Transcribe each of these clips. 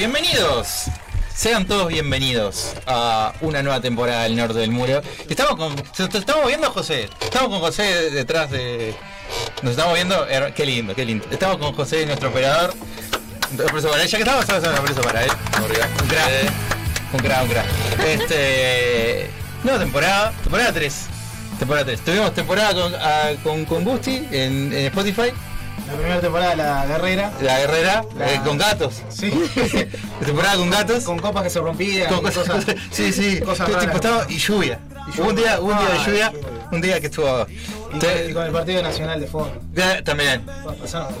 bienvenidos. Sean todos bienvenidos a una nueva temporada del Norte del Muro. Estamos con. Estamos viendo a José. Estamos con José detrás de. Nos estamos viendo. Qué lindo, qué lindo. Estamos con José, nuestro operador. Aplauso para él. Ya que estamos, un aplauso para él. Un crack. Un crack, un crack. Este. Nueva temporada. Temporada 3. Temporada 3. Tuvimos temporada con, ah, con, con Gusti en, en Spotify. La primera temporada La Guerrera. La Guerrera, La- eh, con gatos. Sí. temporada con gatos. Con copas que se rompían. Con cosas, cosas- sí, sí. cosas Tipo, raras. estaba- y lluvia. Y Hubo un día, un día de Ah, lluvia, lluvia. un día que estuvo. Y Te- con, y con el Partido Nacional de fondo. también.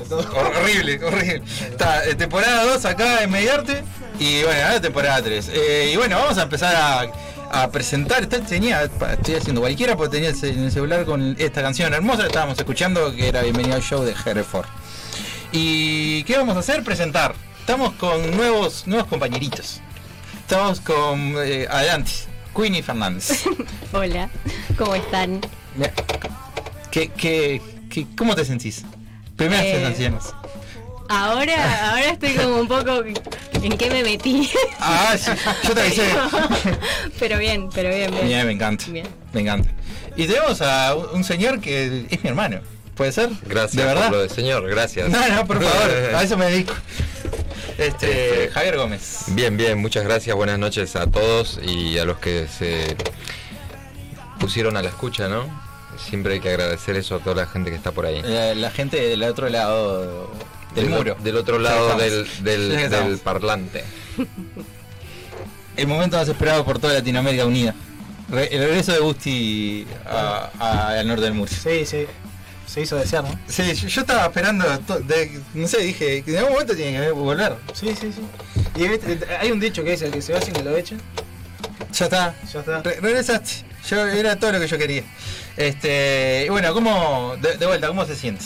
Todo. Horrible, horrible. Está, eh, temporada 2 acá en Mediarte. Y bueno, ahora temporada 3. y bueno, vamos a empezar a, a presentar. Está- tenía, estoy haciendo cualquiera porque tenía en el celular con esta canción hermosa que estábamos escuchando, que era Bienvenido al Show de Hereford. ¿Y qué vamos a hacer? Presentar. Estamos con nuevos, nuevos compañeritos. Estamos con. eh, adelante, Queenie Fernández. Hola, ¿cómo están? ¿Qué, qué, qué- cómo te sentís? Primeras Eh, sensaciones. Ahora, ahora estoy como un poco en qué me metí. Ah, sí, yo te avisé. pero bien, pero bien, bien. Bien, me encanta. Bien. Me encanta. Y tenemos a un señor que es mi hermano. ¿Puede ser? Gracias ¿De verdad? por lo de señor, gracias. No, no, por favor, a eso me dedico. Este, Este, Javier Gómez. Bien, bien, muchas gracias, buenas noches a todos y a los que se pusieron a la escucha, ¿no? Siempre hay que agradecer eso a toda la gente que está por ahí. La, la gente del otro lado del muro. Del otro lado del, del, parlante. El momento más esperado por toda Latinoamérica unida. Re- el regreso de Gusti a- a- al norte del muro. Sí, sí. Se hizo desear, ¿no? Sí, yo, yo estaba esperando, to- de- no sé, dije que en algún momento tiene que volver. Sí, sí, sí. Y hay un dicho que dice, el que se va sin que lo echen. Ya está. Ya está. Re- regresaste. Yo, era todo lo que yo quería. Este, y bueno, ¿cómo, de, de vuelta, ¿cómo se siente?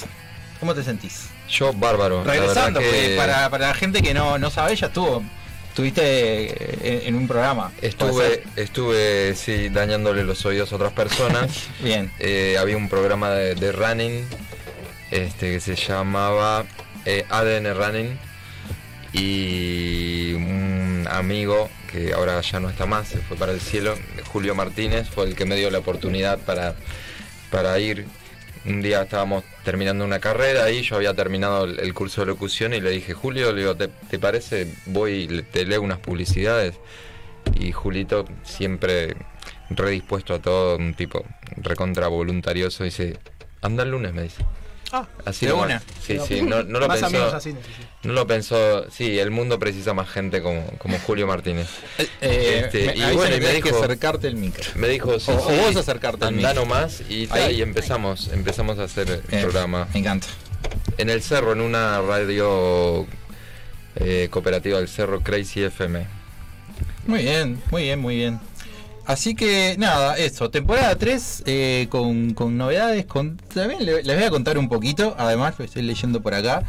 ¿Cómo te sentís? Yo, bárbaro. Regresando, que para, para la gente que no, no sabe, ya estuvo. Estuviste eh, en, en un programa. ¿puede Estuve, estuve, sí, dañándole los oídos a otras personas. Bien. Eh, había un programa de, de running este, que se llamaba eh, ADN Running y un amigo que ahora ya no está más, se fue para el cielo, Julio Martínez, fue el que me dio la oportunidad para, para ir. Un día estábamos terminando una carrera y yo había terminado el, curso de locución y le dije, Julio, le digo, ¿te, te parece? Voy y te leo unas publicidades. Y Julito siempre redispuesto a todo, un tipo recontra voluntarioso, dice, anda el lunes, me dice. Ah, Así ¿De nomás. una? Sí, sí, no, no lo Más pensó. amigos así necesito. No lo pensó, sí, el mundo precisa más gente como, como Julio Martínez. Eh, Este, me y bueno, y me que dijo- acercarte el micro. Me dijo, sí, O- vos acercarte al micro. nomás y, ta, Ahí. y empezamos, empezamos a hacer el Eh, programa. Me encanta. En el cerro, en una radio eh, cooperativa del cerro Crazy FM. Muy bien, muy bien, muy bien. Así que nada, eso, temporada 3 eh, con, con novedades, con, también le- les voy a contar un poquito, además lo estoy leyendo por acá,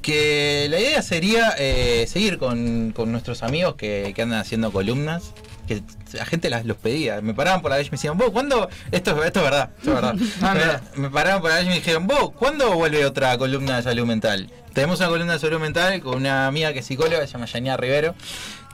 que la idea sería eh, seguir con, con nuestros amigos que, que andan haciendo columnas, que la gente las, los pedía, me paraban por la calle y me decían, vos, ¿cuándo? Esto, esto es verdad, esto es verdad. Ah, mira. me, me paraban por la calle y me dijeron, vos, ¿cuándo vuelve otra columna de salud mental? Tenemos una columna de salud mental con una amiga que es psicóloga, se llama Yanía Rivero,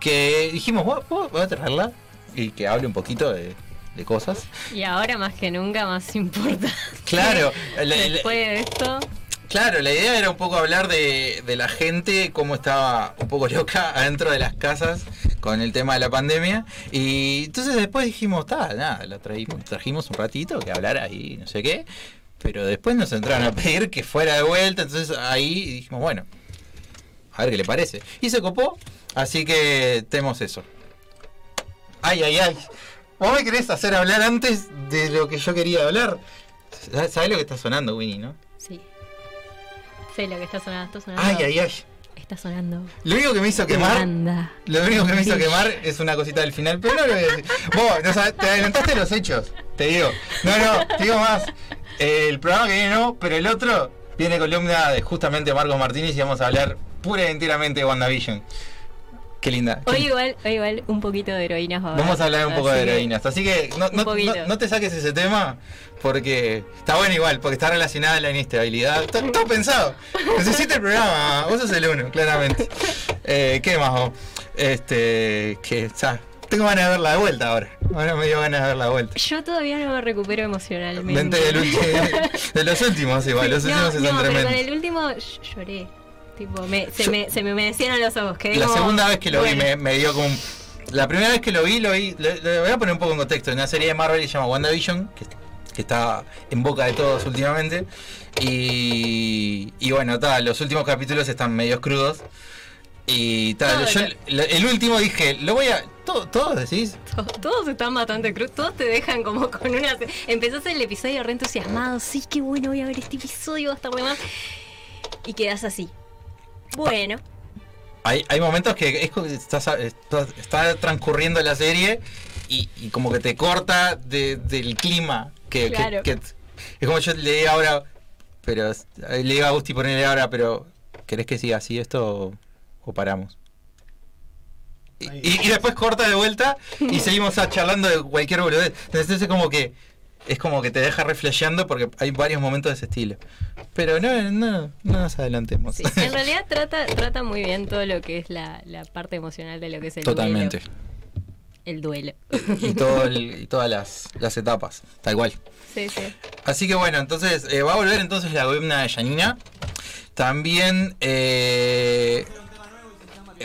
que dijimos, ¿vos, vos a traerla? Y que hable un poquito de, de cosas. Y ahora más que nunca más importa. Claro, la- la- Después de esto, Claro, la idea era un poco hablar de, de la gente, cómo estaba un poco loca adentro de las casas con el tema de la pandemia. Y entonces después dijimos, está, nada, la traímos, trajimos un ratito que hablara ahí, no sé qué. Pero después nos entraron a pedir que fuera de vuelta, entonces ahí dijimos, bueno, a ver qué le parece. Y se copó, así que tenemos eso. Ay, ay, ay. ¿Vos me querés hacer hablar antes de lo que yo quería hablar? ¿Sabés lo que está sonando, Winnie, no? sí. Sé lo que está sonando, está sonando. Ay, ay, ay. Está sonando. Lo único que me hizo quemar, Anda. lo único que me hizo quemar es una cosita del final, pero no lo voy a decir. Vos, no te adelantaste los hechos, te digo. No, no, te digo más. El programa que viene no, pero el otro viene columna de justamente Marcos Martínez y vamos a hablar pura y enteramente de WandaVision. Qué linda. Hoy igual, hoy igual un poquito de heroínas va a haber. Vamos a hablar un poco Así de heroínas. Así que no, no- no- no te saques ese tema porque está bueno igual, porque está relacionada a la inestabilidad. Está todo pensado. Necesita el programa. Vos sos el uno, claramente. Eh, ¿Qué más? vos? Este, que, o sea, tengo ganas de verla de vuelta ahora. Ahora me dio ganas de verla de vuelta. Yo todavía no me recupero emocionalmente. Del de los últimos igual, los no, últimos no, son pero con el último ll- lloré. Tipo, me, se, Yo- me, se me humedecieron los ojos. Quedé La como, segunda vez que lo vi me, me dio como un- La primera vez que lo vi, lo vi. Le voy a poner un poco en contexto. En una serie de Marvel que se llama WandaVision, que, que está en boca de todos últimamente. Y, y bueno, ta, los últimos capítulos están medios crudos. Y tal, yo lo- el, último dije, lo voy a. todo- ¿Todos decís? To- Todos están bastante cruz, todos te dejan como con una... Empezás el episodio re entusiasmado, sí, qué bueno, voy a ver este episodio, va a estar de más. Y quedas así. Bueno, Hay, hay momentos que es como que estás, está, transcurriendo la serie y, y como que te corta de- del clima. Que, Claro. que- es como yo le digo ahora, pero le digo a Gusti ponerle ahora, pero ¿querés que siga así esto o, o paramos? Y, y- y después corta de vuelta y seguimos charlando de cualquier boludez. Entonces es como que es como que te deja reflejando porque hay varios momentos de ese estilo. Pero no, no, no nos adelantemos. sí. en realidad trata, trata muy bien todo lo que es la, la parte emocional de lo que es el Totalmente. duelo. El duelo. y, todo el- y todas las, las etapas, tal cual. Sí, sí. Así que bueno, entonces eh, va a volver entonces la columna de Janina. También eh, eh,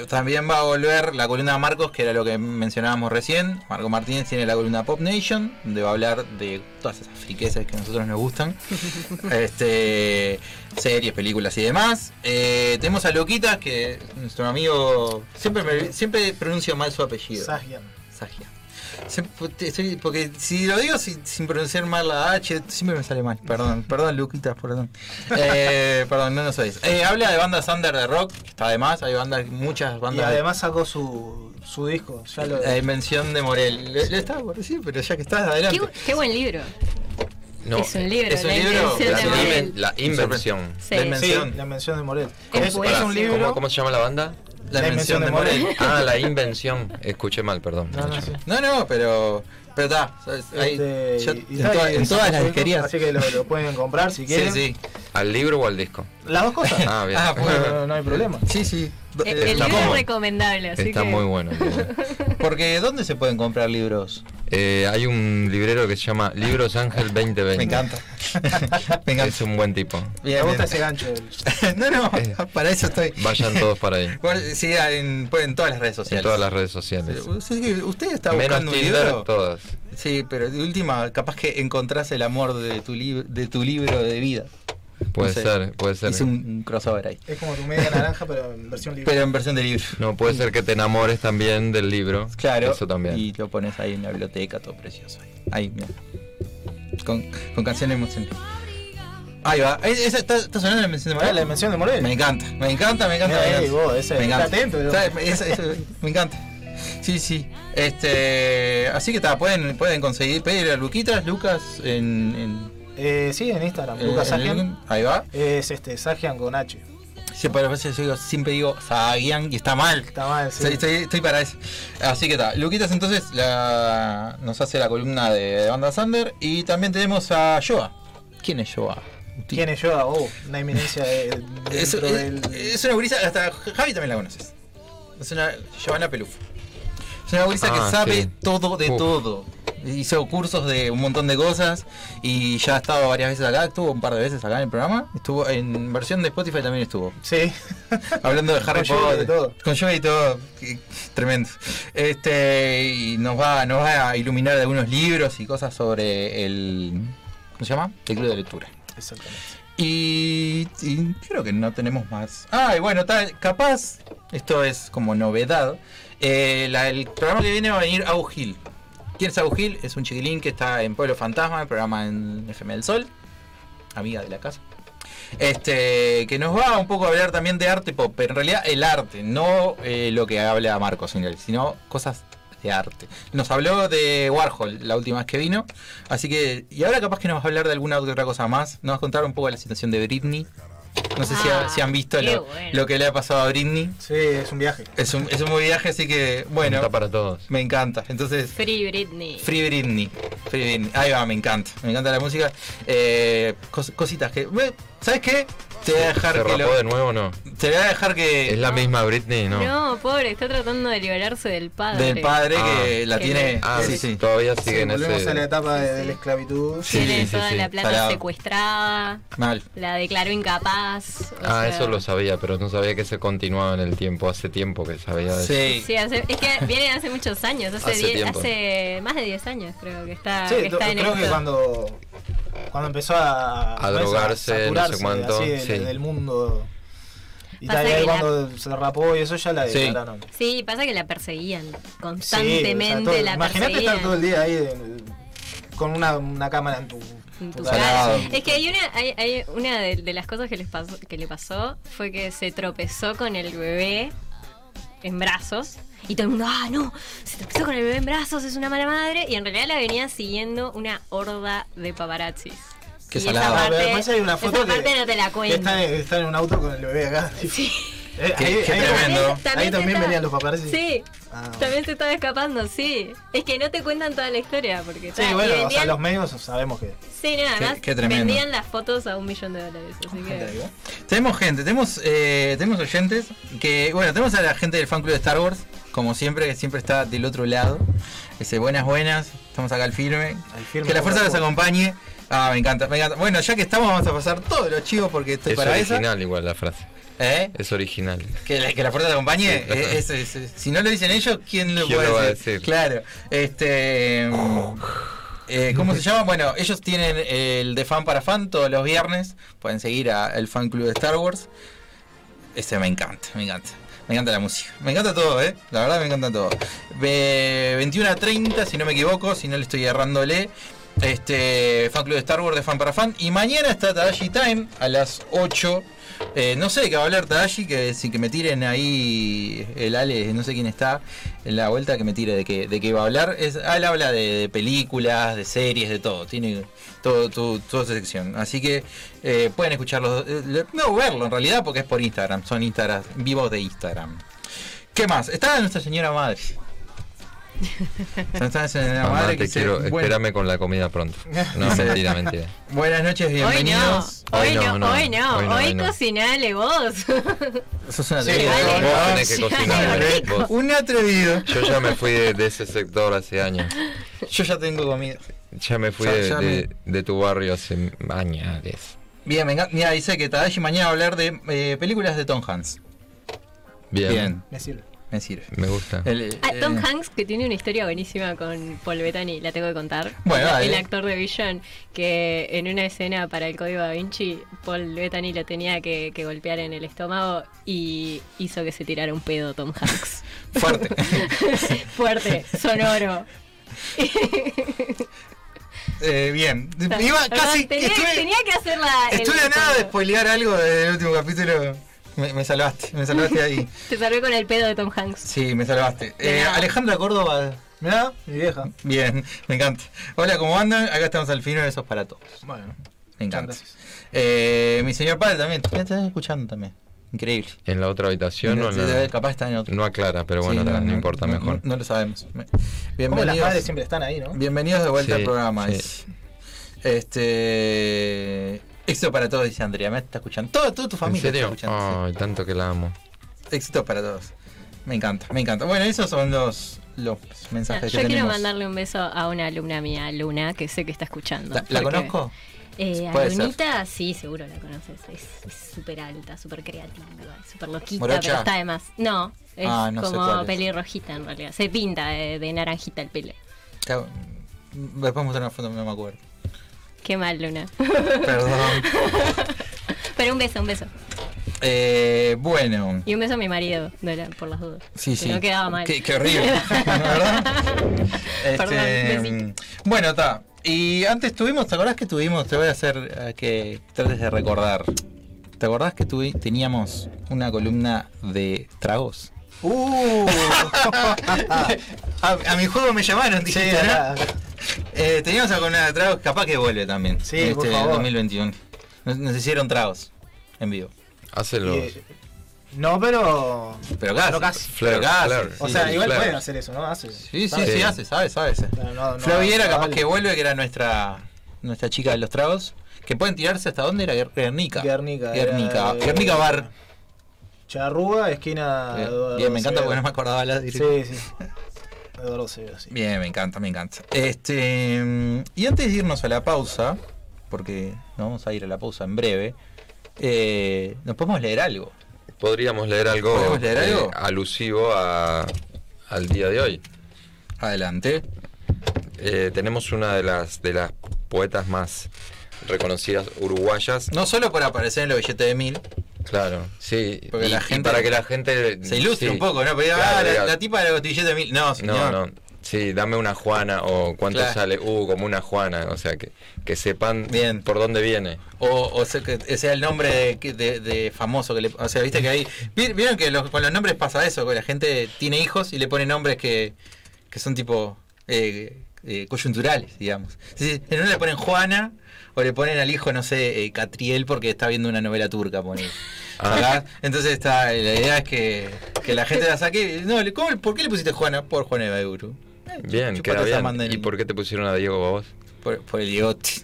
también va a volver la columna de Marcos, que era lo que mencionábamos recién. Marco Martínez tiene la columna Pop Nation, donde va a hablar de todas esas friquezas que a nosotros nos gustan. este series, películas y demás. Eh, tenemos a Loquita, que nuestro amigo siempre me- siempre pronuncio mal su apellido. Sagian. Sagia. Porque si lo digo sin, sin pronunciar mal la H, siempre me sale mal. Perdón, perdón, Luquitas, perdón. Eh, perdón, no lo sabéis. Eh, habla de bandas under de rock, está de más. Hay bandas, muchas Y bandas. de- además sacó su, su disco. Ya lo, La dimensión de Morel. Le, le estaba por decir, pero ya que estás, adelante. Qué, qué buen libro. No, es un libro. es un la libro, invención la, de Sí. Morel. inven- la invención. Sí. La sí, invención. la mención de Morel. Es es un libro. ¿Cómo, cómo se llama la banda? La invención de Morel. Ah, la invención. Escuché mal, perdón. No, no, sí. No, no, pero. Pero está. Este, en, está, toda- en todas las disquerías. Así que lo, lo pueden comprar si Sí, quieren. sí. ¿Al libro o al disco? Las dos cosas. Ah, bien. Ah, No, bueno. no, no hay problema. Sí, sí. El, Eh, el libro es recomendable, así Está que... muy bueno. Porque ¿dónde se pueden comprar libros? Eh, hay un librero que se llama Libros Ángel 2020. Me encanta. Me encanta. Es un buen tipo. Bien, Me bien. gusta ese gancho. no, no, Eh. para eso estoy. Vayan todos para ahí. Sí, en, pues, en todas las redes En sociales. todas las redes sociales. ¿Usted, está Menos buscando un Tinder, libro? todas. Sí, pero de última, capaz que encontrás el amor de tu, de tu libro de vida. Puede No sé. ser, puede ser. Hice un, un crossover ahí. Es como tu media naranja, pero en versión libre. Pero en versión de libro. No, puede ser que te enamores también del libro. Claro. Eso también. Y lo pones ahí en la biblioteca, todo precioso. Ahí, mira. Con, con canciones emocionantes. Ahí va. Ahí- esa- ¿Está, está sonando la mención de Ah, Morel? la mención de Morel. Me encanta, me encanta, me encanta. Mira me ahí, encanta. vos, ese- me está encanta. atento, ¿no? Está- esa- esa- me encanta. Sí, sí. Este, así que está, pueden, pueden conseguir pedir a Luquitas, Lucas en, en, Eh, sí, en Instagram. en- Lucas Sagian. ahí va. Es este, Sagian con H. Sí, pero a veces yo digo- siempre digo Sagian y está mal. Está mal, sí. Estoy, estoy- estoy para eso. Así que está. Luquitas entonces la, nos hace la columna de, Banda Sander. Y también tenemos a Joa. ¿Quién es Joa? ¿Quién es yo? Oh, una eminencia de, Es, del... es una gurisa, hasta Javi también la conoces. Es una Giovanna Pelufo. Es una gurisa Ah, que sabe sí. todo de Uf. todo. Hizo cursos de un montón de cosas y ya ha estado varias veces acá, estuvo un par de veces acá en el programa. Estuvo en versión de Spotify también estuvo. Sí. Hablando de Harry Con Potter. y todo. Con lluvia y todo. Tremendo. Este, y nos va, nos va a iluminar de algunos libros y cosas sobre el. ¿Cómo se llama? El club de lectura. Exactamente. Y, y creo que no tenemos más. Ah, y bueno, tal, capaz, esto es como novedad. eh, la- el programa que viene va a venir Abu Gil. ¿Quién es un chiquilín que está en Pueblo Fantasma, el programa en FM del Sol, amiga de la casa. Este, que nos va un poco a hablar también de arte pop, pero en realidad el arte, no eh, lo que habla Marcos, sino cosas de arte. Nos habló de Warhol la última vez que vino, así que, y ahora capaz que nos va a hablar de alguna otra cosa más. Nos va a contar un poco la situación de Britney. No sé si, ha- Ah, si han visto lo, bueno. lo que le ha pasado a Britney. Sí, es un viaje. Es un, es un buen viaje, así que, bueno, Está para todos. me encanta. Entonces, Free Britney. Free Britney. Free Britney. Ahí va, me encanta. Me encanta la música. Eh, cos- cositas que. ¿Sabes qué? Te voy a dejar ¿Se que rapó lo- de nuevo o no? Te voy a dejar que ¿Es la misma Britney? No. No, pobre, está tratando de liberarse del padre. del padre que Ah. la Que tiene. Ah, sí, sí. Todavía Sí, sigue en volvemos ese. a la etapa de, Sí, de sí. la esclavitud. Sí, Tiene sí, toda sí. la plata secuestrada, Mal. la declaró incapaz. Ah, sea, eso lo sabía, pero no sabía que se continuaba en el tiempo. Hace tiempo que sabía de eso. Sí. Sí, hace- es que viene hace muchos años, hace, Hace die- tiempo. hace más de 10 años creo que está, Sí, que está en creo esto. que cuando, cuando empezó a, A drogarse, no sé saturarse cuánto, así del, sí. del mundo. Y Pasa tal, y ahí que la- cuando se rapó y eso ya la Sí. declararon. Sí, pasa que la perseguían Sí, o sea, constantemente, todo- la Imagínate perseguían. estar todo el día ahí de- con una, una cámara en tu, en tu tu cara. Es que hay una, hay, hay una de, de las cosas que, les pasó, que le pasó fue que se tropezó con el bebé en brazos. Y todo el mundo, ah, no, se tropezó con el bebé en brazos, es una mala madre. Y en realidad la venía siguiendo una horda de paparazzis. Salado. esa parte, Además hay una foto esa que- parte no te la que cuento. está, en- está en un auto con el bebé acá. Sí. Eh, Qué- ahí, qué ahí- tremendo. ahí también venían los paparazzi. Sí, Ah. también se estaba escapando, sí. Es que no te cuentan toda la historia porque Sí, bueno, o sea, vendían- los medios sabemos que. Sí, no, además qué tremendo. vendían las fotos a un millón de dólares, así que... Tenemos gente, tenemos, eh, tenemos oyentes que, bueno, tenemos a la gente del fan club de Star Wars, como siempre, que siempre está del otro lado. Ese buenas, buenas, estamos acá al firme. Al firme que la fuerza los acompañe. Ah, me encanta, me encanta. Bueno, ya que estamos, vamos a pasar todos los chivos porque estoy Es para original igual la frase. ¿Eh? Es original. Que la, que la fuerza te acompañe. Sí, claro. eh, es- es- es- si no lo dicen ellos, ¿quién lo ¿Quién puede lo va a decir? decir? Claro. Este. mm, eh, ¿Cómo se llama? Bueno, ellos tienen el de fan para fan todos los viernes. Pueden seguir al fan club de Star Wars. Ese me encanta, me encanta. Me encanta la música. Me encanta todo, ¿eh? La verdad me encanta todo. Ve- 21 a 30, si no me equivoco, si no le estoy errándole. Este fan club de Star Wars de fan para fan. Y mañana está Tadashi Time a las 8. Eh, no sé de qué va a hablar Tadashi, que si que me tiren ahí el Ale, no sé quién está en la vuelta, que me tire de qué, de qué va a hablar. Él habla de, películas, de series, de todo. Tiene todo, todo- toda esa sección. Así que eh, pueden escucharlo, eh, no verlo en realidad, porque es por Instagram. Son Instagram, vivos de Instagram. ¿Qué más? Está nuestra señora madre. Está nuestra señora Mamá, madre te quiero. "Bueno, Espérame con la comida pronto. No, mentira, mentira. Buenas noches, Hoy bienvenidos. no, hoy Hoy no, no, no. hoy no, Hoy no, hoy hoy no. cocinale vos. Sos una Sí. Vos tenés que cocinar. vos. Un atrevido. Yo ya me fui de, de ese sector hace años. Yo ya tengo comida. Ya me fui Ya- de, ya de- de tu barrio hace años. Bien, me encanta. Mira, dice que Tadashi mañana va a hablar de eh, películas de Tom Hanks. Bien, Bien, Me sirve. Me sirve. me gusta. El, Ah, Tom eh, Hanks, que tiene una historia buenísima con Paul Bettany, la tengo que contar. Bueno, el, el actor de Vision, que en una escena para el código da Vinci, Paul Bettany lo tenía que, que golpear en el estómago y hizo que se tirara un pedo Tom Hanks. Fuerte. Fuerte, sonoro. Eh, bien. Iba casi. tenía, estuve tenía que hacer la. el- estuve a nada de spoilear algo del último capítulo. Me, me salvaste, me salvaste ahí. Te salvé con el pedo de Tom Hanks. Sí, me salvaste. Eh, nada. Alejandra Córdoba. Mirá, mi vieja. Bien, me encanta. Hola, ¿cómo andan? Acá estamos al fin, eso es para todos. Bueno, Me encanta. Eh, mi señor padre también. Me estás escuchando también. Increíble. ¿En la otra habitación o en Sí, la- Capaz está en otro. No aclara, pero bueno, Sí, no, no importa, no, mejor. No, lo sabemos. Me- Como las Bienvenidos, madres siempre están ahí, ¿no? bienvenidos de vuelta Sí, al programa. sí. Este. Éxito para todos, dice Andrea. Me está escuchando. Todo, toda tu ¿En familia serio? está escuchando. Ay, tanto que la amo. Éxito para todos. Me encanta, me encanta. Bueno, esos son los, los mensajes Yo que quiero tenemos. mandarle un beso a una alumna mía, Luna, que sé que está escuchando. ¿La, conozco? Eh, a ser. Lunita, sí, seguro la conoces. Es súper alta, súper creativa, súper loquita, ¿Morocha? pero está de más. No, es Ah, no como pelirrojita en realidad. Se pinta de, de naranjita el pelo. Después mostrar una foto, no me acuerdo. Qué mal, Luna. Perdón. pero un beso, un beso. Eh, bueno. Y un beso a mi marido, por las dudas. Sí, Que sí. No quedaba mal. Qué, qué horrible, ¿no, ¿verdad? Perdón, Este, bueno, está. Y antes tuvimos, ¿te acordás que tuvimos? Te voy a hacer que trates de recordar. ¿Te acordás que tuvi- teníamos una columna de tragos? Uh, a, a mi juego me llamaron, sí, dijiste, ¿no? acá, acá. Eh, teníamos una columna de tragos, capaz que vuelve también. Sí, este, por favor. 2021. Nos, nos hicieron tragos en vivo. Hace los. Y- no, pero. Pero casi. Pero casi. Flair, Pero casi, Flair. O sí, sea, sí. igual claro. pueden hacer eso, ¿no? Hace. Sí, sí, sí, Sí. hace, sabe, sabe. Pero no, no, no capaz vale. que vuelve, que era nuestra nuestra chica de los tragos, que pueden tirarse hasta dónde era Guer- Guernica. Guernica. Guernica, era, Guernica eh, Bar. Charrúa, esquina. Bien, Eduardo bien, me encanta porque no me acordaba la dirección. Sí, sí. Eduardo Severo, sí. Bien, me encanta, me encanta. Este, y antes de irnos a la pausa, porque nos vamos a ir a la pausa en breve, eh, nos podemos leer algo. Podríamos leer algo, ¿Podemos leer eh, algo? alusivo a- al día de hoy. Adelante. Eh, tenemos una de las de las poetas más reconocidas uruguayas. No solo por aparecer en los billetes de mil, Claro, sí. Porque y, la gente para que la gente se ilustre sí, un poco, ¿no? Claro, ah, la, la tipa de los billetes de mil. No, señor. No, no. Sí, dame una Juana o cuánto Claro. sale. Uh, como una Juana. O sea, que, que sepan Bien. por dónde viene. O, o sea, que sea el nombre de, que- de- de famoso que le, o sea viste que vi- vieron que los- con los nombres pasa eso que la gente tiene hijos y le pone nombres que, que son tipo eh, eh, coyunturales digamos en uno le ponen Juana o le ponen al hijo no sé eh, Catriel porque está viendo una novela turca Ah. entonces está la idea es que, que la gente la saque no ¿cómo- ¿por qué le pusiste Juana? por Juana de Baiburu Bien, Chupate queda bien. ¿Y por qué te pusieron a Diego a vos? por, por el Diegotti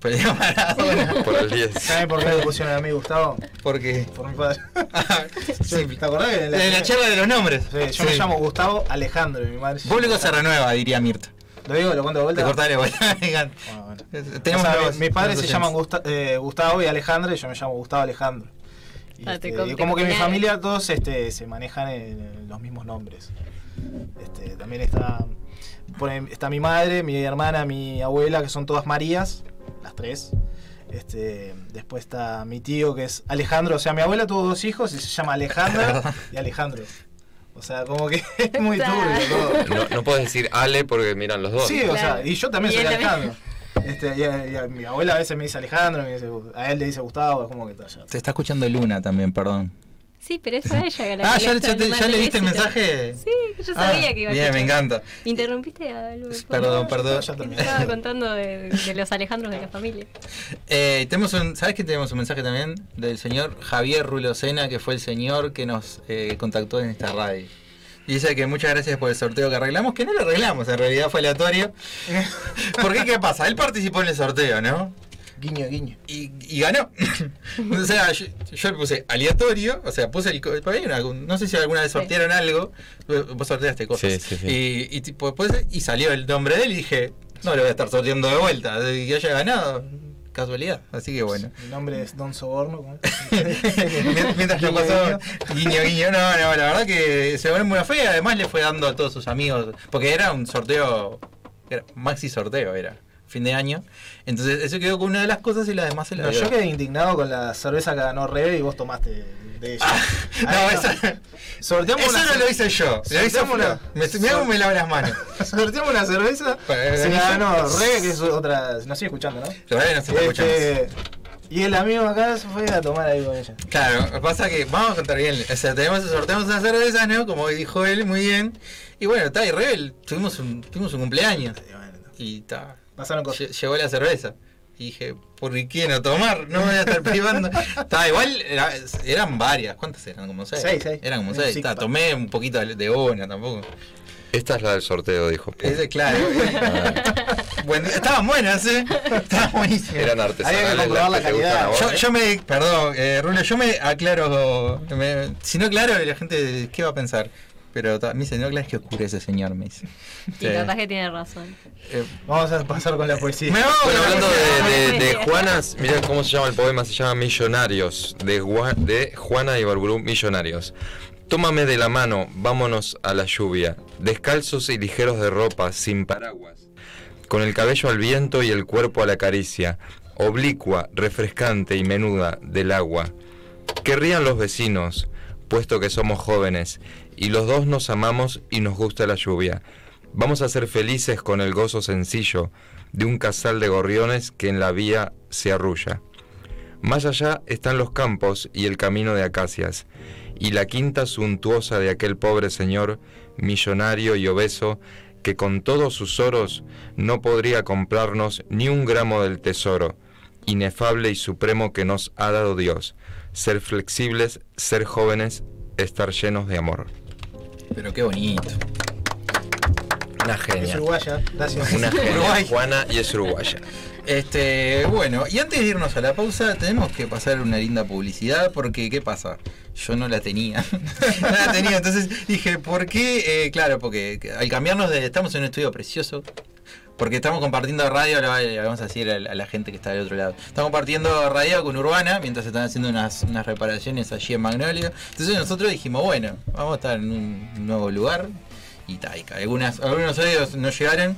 por el Diego Maradona Por el 10. ¿Sabes por qué le pusieron a mí, Gustavo? porque Por mi padre. Sí, ¿Te acordás de la charla de los nombres. Sí, yo me llamo Gustavo Alejandro y mi madre Público se renueva, diría Mirta. ¿Lo digo? ¿Lo cuento de Te vuelta? cortaré, bueno. Bueno, bueno. Tenemos O sea, mis padres se llaman. Gusta- eh, Gustavo y Alejandro y yo me llamo Gustavo Alejandro. Y, Ah, te este, y te como que mi familia todos este, se manejan en, en los mismos nombres. Este, también está, está mi madre, mi hermana, mi abuela, que son todas Marías, las tres. Este, después está mi tío que es Alejandro, o sea, mi abuela tuvo dos hijos y se llama Alejandra y Alejandro. O sea, como que es muy turbio todo. No, no puedes decir Ale porque miran los dos. Sí, o sea, y yo también Y soy. Alejandro. Este, y a, y a mi abuela a veces me dice Alejandro, me dice, a él le dice Gustavo, es como que está ya. Se está escuchando Luna también, perdón. Sí, pero es a ella que la Ah, que ¿ya, le ya, te- ya le viste el mensaje? Sí, yo Ah, sabía que iba a Bien, me encanta. Interrumpiste a Perdón, perdón. Ya terminé. Estaba contando de, de los Alejandros de la familia. Eh, tenemos un, ¿Sabes que tenemos un mensaje también del señor Javier Rulocena, que fue el señor que nos eh, contactó en esta radio? Y dice que muchas gracias por el sorteo que arreglamos, que no lo arreglamos, en realidad fue aleatorio. Porque, ¿qué pasa? Él participó en el sorteo, ¿no? Guiño, guiño. y, y ganó. o sea, yo, yo le puse aleatorio, o sea, puse el. no sé si alguna vez Sí. sortearon algo, vos sorteaste cosas. Sí, sí, sí. Y, y tipo, después, y salió el nombre de él y dije, no lo voy a estar sorteando de vuelta, que haya ganado. Casualidad, así que bueno. Mi nombre es Don Soborno. Mientras lo Guiño, pasó, guiño, guiño, no, no, la verdad que se ganó muy fea, y además le fue dando a todos sus amigos, porque era un sorteo, era maxi sorteo, era fin de año. Entonces, eso quedó con una de las cosas y las demás se la No, dio. yo quedé indignado con la cerveza que ganó Rebe y vos tomaste de ella. no, Ahí esa- Sorteamos Eso una no lo hice yo, lo Flo. una- Me, lavo las manos. Sorteamos una cerveza. Se la ganó Rebe, que es otra. No sigue escuchando, ¿no? No se está escuchando. Este, y el amigo acá se fue a tomar ahí con ella. Claro, pasa que vamos a contar bien. O sea, tenemos, sorteamos una cerveza, ¿no? Como dijo él, muy bien. Y bueno, está, y Rebel, tuvimos un, tuvimos un cumpleaños. Y está, Pasaron cosas. llegó la cerveza. Y dije, ¿por qué no tomar? No me voy a estar privando. Está, igual era- eran varias. ¿Cuántas eran? Como seis. Seis, seis. Eran como seis. Está, tomé un poquito de una tampoco. Esta es la del sorteo, dijo. Ese, claro. bueno, estaban buenas, ¿eh? Estaban buenísimas. Eran Había que artesanales comprobar la que te gustan a calidad. vos. Yo, yo me, perdón, eh, Rulo, yo me aclaro, me- si no claro, la gente, ¿qué va a pensar? Pero me dice, no, claro, es que oscurece ese señor, me dice. Y Eh, capaz que tiene razón. eh, Vamos a pasar con la poesía. me Bueno, hablando de, de- de Juanas, mirá cómo se llama el poema, se llama Millonarios, de, de Juana y Barburú, Millonarios. Tómame de la mano, vámonos a la lluvia, descalzos y ligeros de ropa, sin paraguas, con el cabello al viento y el cuerpo a la caricia, oblicua, refrescante y menuda del agua. Que rían los vecinos, puesto que somos jóvenes, y los dos nos amamos y nos gusta la lluvia. Vamos a ser felices con el gozo sencillo de un casal de gorriones que en la vía se arrulla. Más allá están los campos y el camino de acacias, y la quinta suntuosa de aquel pobre señor, millonario y obeso, que con todos sus oros no podría comprarnos ni un gramo del tesoro, inefable y supremo que nos ha dado Dios, ser flexibles, ser jóvenes, estar llenos de amor. Pero qué bonito. Una Es genia. uruguaya, gracias. Una genia. Uruguay. Juana y es uruguaya. Este, bueno, y antes de irnos a la pausa, tenemos que pasar una linda publicidad, porque ¿qué pasa? Yo no la tenía. no la tenía, entonces dije, ¿por qué? Eh, claro, porque al cambiarnos de. Estamos en un estudio precioso. Porque estamos compartiendo radio, vamos a decir a la, gente que está del otro lado. Estamos compartiendo radio con Urbana mientras están haciendo unas, reparaciones allí en Magnolia. Entonces nosotros dijimos, bueno, vamos a estar en un nuevo lugar. Y ta, y ca- algunas, algunos audios no llegaron.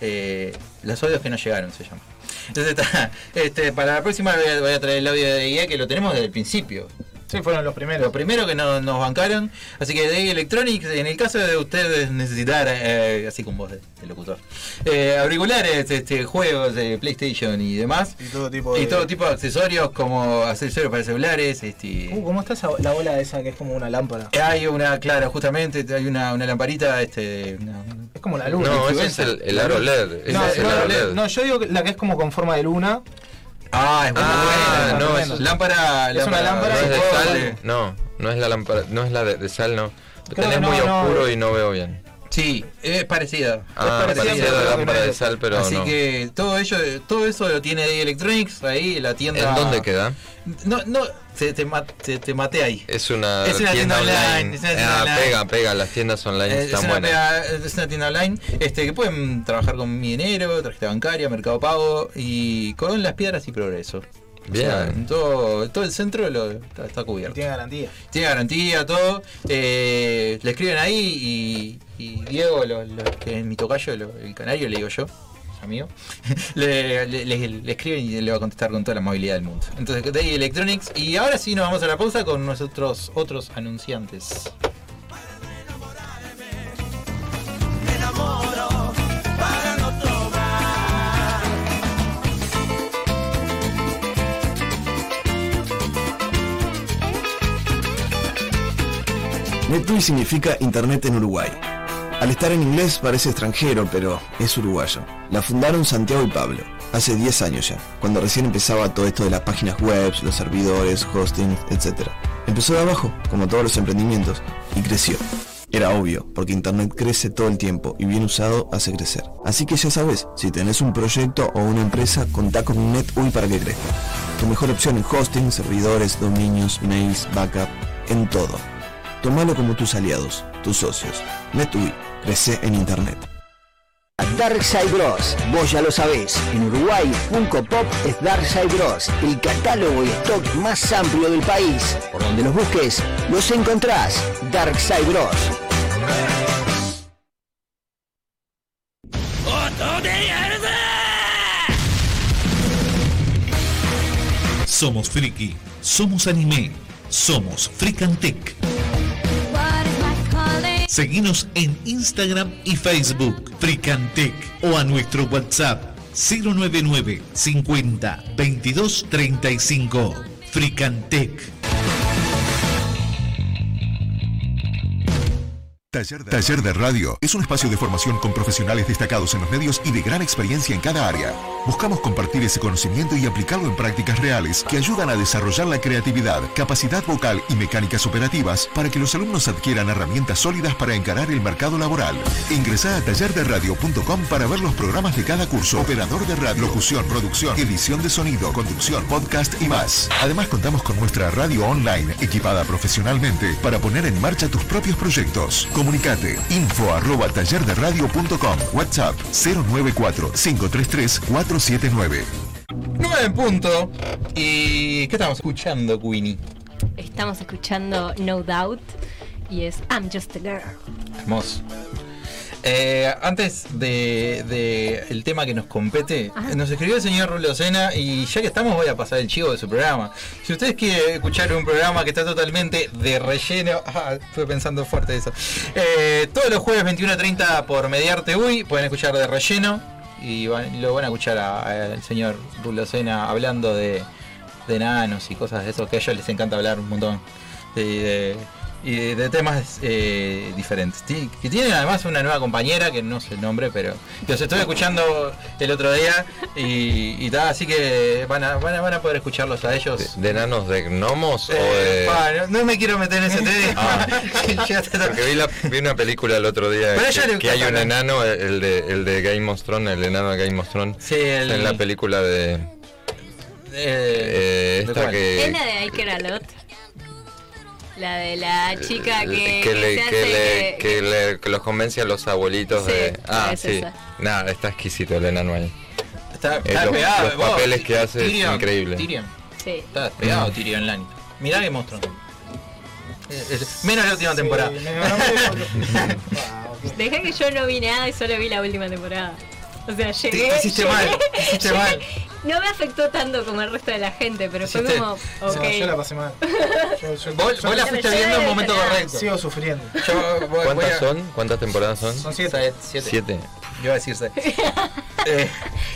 eh, los audios que no llegaron se llama. Entonces está, para la próxima voy a, voy a traer el audio de guía que lo tenemos desde el principio. Sí, fueron los primeros. Lo primero que no- nos bancaron. Así que de Electronics, en el caso de ustedes necesitar, eh, así con voz de, de locutor, eh, auriculares, este, juegos de PlayStation y demás. Y todo tipo de. Y todo tipo de accesorios como accesorios para celulares. Este, Uh, ¿Cómo está esa, la bola esa que es como una lámpara? hay una, claro, justamente hay una, una lamparita, este, una- Es como la luna. No, ese es el, el aro LED. No, es el aro no, LED. no, yo digo que la que es como con forma de luna. Ah, es muy Ah, buena. no, es- lámpara, es una lámpara No es de sal, no, no es la lámpara, no es la de, de sal, no. Lo Creo tenés no, muy no. oscuro y no veo bien. Sí, es parecida. Ah, parecida, la lámpara de es. sal, pero Así no. que todo ello, todo eso lo tiene de Electronics ahí la tienda. ¿En dónde queda? No, no, te, te, te- te maté ahí. Es una, Es una tienda online, online. es una tienda ah, online. pega, pega, las tiendas online Eh, es, están una, buenas. pega- es una tienda online este, que pueden trabajar con mi dinero, tarjeta bancaria, mercado pago y con las piedras y progreso. Bien. O sea, en todo, todo el centro lo, está, está Y cubierto. tiene garantía. Tiene garantía, todo. Eh, le escriben ahí y, y Diego, lo- lo- que es mi tocayo, el canario, le digo yo, amigo, le, le- escriben y le va a contestar con toda la movilidad del mundo. Entonces, ahí Electronics. Y ahora sí nos vamos a la pausa con nuestros otros anunciantes. NetUI significa Internet en Uruguay. Al estar en inglés parece extranjero, pero es uruguayo. La fundaron Santiago y Pablo, hace 10 años ya, cuando recién empezaba todo esto de las páginas web, los servidores, hosting, etc. Empezó de abajo, como todos los emprendimientos, y creció. Era obvio, porque Internet crece todo el tiempo y bien usado hace crecer. Así que ya sabes, si tenés un proyecto o una empresa, contá con NetUI para que crezca. Tu mejor opción en hosting, servidores, dominios, mails, backup, en todo. Tómalo como tus aliados, tus socios. NetUI, crece en Internet. Darkside Bros. Vos ya lo sabés. En Uruguay, Funko Pop es Darkside Bros. El catálogo y stock más amplio del país. Por donde los busques, los encontrás. Darkside Bros. Somos friki, somos anime, somos Fricantec. Seguinos en Instagram y Facebook, Fricantec, o a nuestro WhatsApp 099 50 22 35. Fricantec. Taller de, Radio es un espacio de formación con profesionales destacados en los medios y de gran experiencia en cada área. Buscamos compartir ese conocimiento y aplicarlo en prácticas reales que ayudan a desarrollar la creatividad, capacidad vocal y mecánicas operativas para que los alumnos adquieran herramientas sólidas para encarar el mercado laboral. Ingresá a tallerderadio.com para ver los programas de cada curso, operador de radio, locución, producción, edición de sonido, conducción, podcast y más. Además contamos con nuestra radio online equipada profesionalmente para poner en marcha tus propios proyectos. Comunicate info arroba tallerderadio.com WhatsApp 094 533 479 9 en punto. ¿Y qué estamos escuchando, Queenie? Estamos escuchando No Doubt y es I'm Just a Girl. Hermoso. Eh, antes de, de el tema que nos compete, Ajá. nos escribió el señor Rulocena y ya que estamos voy a pasar el chivo de su programa. Si ustedes quieren escuchar un programa que está totalmente de relleno, ah, estuve pensando fuerte eso. Eh, todos los jueves 21.30 por Mediarte UI pueden escuchar de relleno y van- lo van a escuchar al señor Rulocena hablando de, de nanos y cosas de eso que a ellos les encanta hablar un montón. De, de- y de, de temas eh, diferentes. Ti- Que tienen además una nueva compañera, que no sé el nombre, pero los estuve escuchando el otro día y, y tal, así que van a, van, a, van a poder escucharlos a ellos. ¿De, de enanos de gnomos o Eh, de.? pa, no, no me quiero meter en ese tema. Ah. Porque vi, la- vi una película el otro día que, hay un enano, el de, el de Game of Thrones, el enano de Game of Thrones. Sí, el- En la película de. eh, eh, ¿de esta que. Es la de Iker Alot. La de la chica que, que, le, que, hace le- que le- que los convence a los abuelitos Sí, de. Ah, es sí. Nada, está exquisito el enano ahí. Está, Eh, está los- pegado. los vos, papeles que hace es increíble. Tyrion. Sí. Está pegado Tyrion Lannister. Mirá que monstruo. Eh, eh, Menos la última temporada. Sí. Dejá que yo no vi nada y solo vi la última temporada. O sea, llegué. te hiciste llegué- mal, te hiciste llegué- mal. No me afectó tanto como el resto de la gente, pero fue como. No, Ok. yo la pasé mal. Yo, yo- Vos, yo vos la fuiste viendo en el momento correcto. sigo sufriendo. Yo voy- voy ¿Cuántas a- son? ¿Cuántas temporadas son? Son siete. Siete. siete. Yo iba a decir seis. Eh,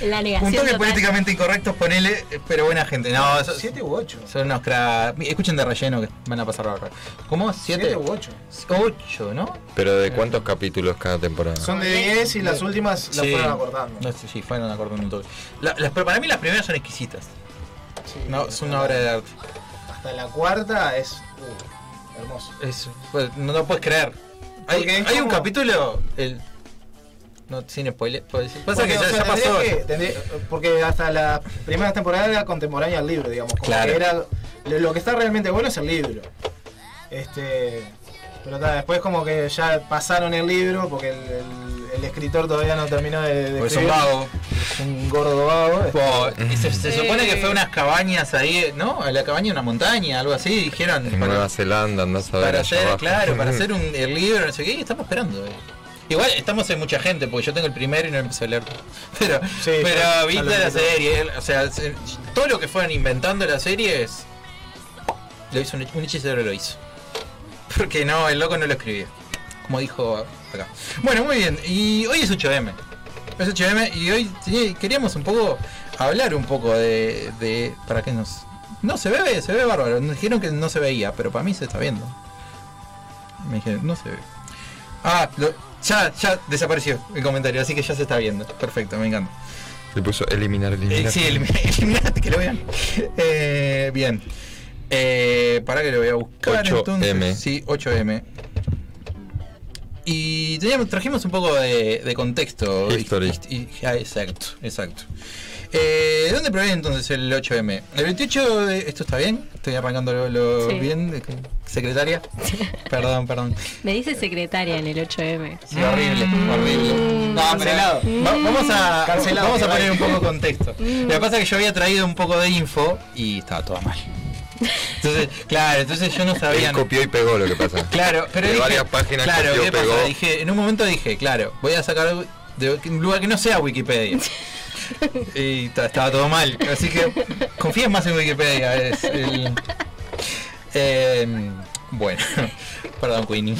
La un negación. toque total. políticamente incorrectos, ponele, eh, pero buena gente. No, son, ¿Siete u ocho? son unos cra... Escuchen de relleno que van a pasar ahora. ¿Cómo? ¿Siete? ¿Siete u ocho? Ocho, ¿no? ¿Pero de cuántos capítulos cada temporada? Son de 10 y las últimas las Sí. fueron acortando. No sé, sí, fueron acordando un toque. La- las- pero para mí las primeras son exquisitas. Sí, No, es una obra de arte. Hasta la cuarta es uh, hermoso. Es, pues, no lo puedes creer. Hay, hay un capítulo, el, no sin spoiler. Pasa Porque, que o ya, sea, ya pasó. que- porque hasta la primera temporada era contemporánea al libro, digamos. como Claro. que era, lo, que está realmente bueno es el libro. Este, pero ta, después como que ya pasaron el libro porque el, el- el escritor todavía no terminó de, de Porque son escribir. vagos. Es un gordo vago. este. Po, y se, se supone que fue unas cabañas ahí, ¿no? La cabaña de una montaña, algo así, dijeron. En para- Nueva Zelanda, andás a ver para allá hacer, abajo. claro, para hacer un, el libro, no sé qué, y estamos esperando. eh. Igual estamos en mucha gente, porque yo tengo el primero y no empecé a leer. Pero, Sí, pero ya- viste la serie, o sea, se- todo lo que fueron inventando la serie es. Lo hizo un, un hechicero lo hizo. Porque no, el loco no lo escribía. Como dijo acá. Bueno, muy bien. Y hoy es 8M. Es 8M y hoy sí, queríamos un poco hablar un poco de, de. ¿Para qué nos.? No, se ve, se ve bárbaro. Nos dijeron que no se veía, pero para mí se está viendo. Me dijeron, no se ve. Ah, lo- ya, ya desapareció el comentario, así que ya se está viendo. Perfecto, me encanta. Le puso eliminar, eliminar. Eh, sí, elim- eliminate que lo vean. Eh, bien. Eh, para que lo voy a buscar 8M. entonces. Sí, 8M. Y teníamos, trajimos un poco de, de contexto. History. Y- y- ah, exacto, exacto. Eh, ¿Dónde proviene entonces el 8M? El 28 de... ¿Esto está bien? ¿Estoy arrancando lo, lo Sí. bien? ¿Secretaria? Perdón, perdón. Me dice secretaria en el 8M. Sí, horrible, horrible. No, pero Cancelado. va- vamos a, Cancelado, vamos a poner un poco de contexto. Lo que pasa es que yo había traído un poco de info y estaba todo mal. Entonces, claro, entonces yo no sabía. Él copió y pegó lo que pasa. Claro, pero de dije, varias páginas claro, copió, ¿qué pasa? Dije, en un momento dije, claro, voy a sacar algo de un lugar que no sea Wikipedia. y ta- estaba todo mal. Así que confíes más en Wikipedia. Es el, eh, bueno, perdón, Queenie.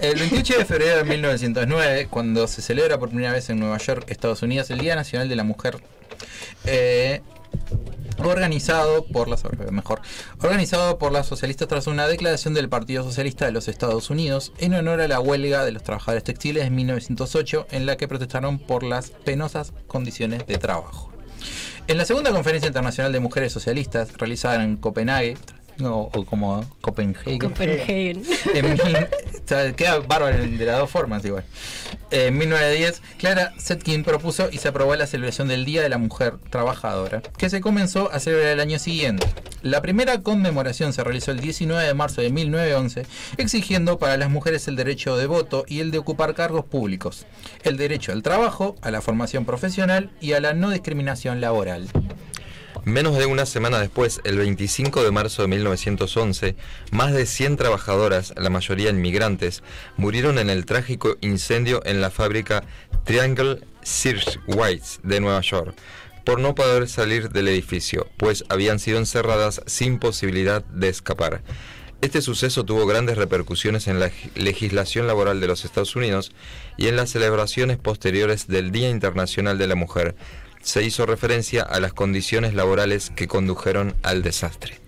El 28 de febrero de 1909, cuando se celebra por primera vez en Nueva York, Estados Unidos, el Día Nacional de la Mujer, eh, organizado por las mejor organizado por las socialistas tras una declaración del Partido Socialista de los Estados Unidos en honor a la huelga de los trabajadores textiles de 1908 en la que protestaron por las penosas condiciones de trabajo. En la segunda conferencia internacional de mujeres socialistas realizada en Copenhague o, o como Copenhagen. en mil- o sea, queda bárbaro de las dos formas igual. En 1910, Clara Zetkin propuso y se aprobó la celebración del Día de la Mujer Trabajadora, que se comenzó a celebrar el año siguiente. La primera conmemoración se realizó el 19 de marzo de 1911, exigiendo para las mujeres el derecho de voto y el de ocupar cargos públicos, el derecho al trabajo, a la formación profesional y a la no discriminación laboral. Menos de una semana después, el 25 de marzo de 1911, más de 100 trabajadoras, la mayoría inmigrantes, murieron en el trágico incendio en la fábrica Triangle Whites de Nueva York, por no poder salir del edificio, pues habían sido encerradas sin posibilidad de escapar. Este suceso tuvo grandes repercusiones en la legislación laboral de los Estados Unidos y en las celebraciones posteriores del Día Internacional de la Mujer, se hizo referencia a las condiciones laborales que condujeron al desastre.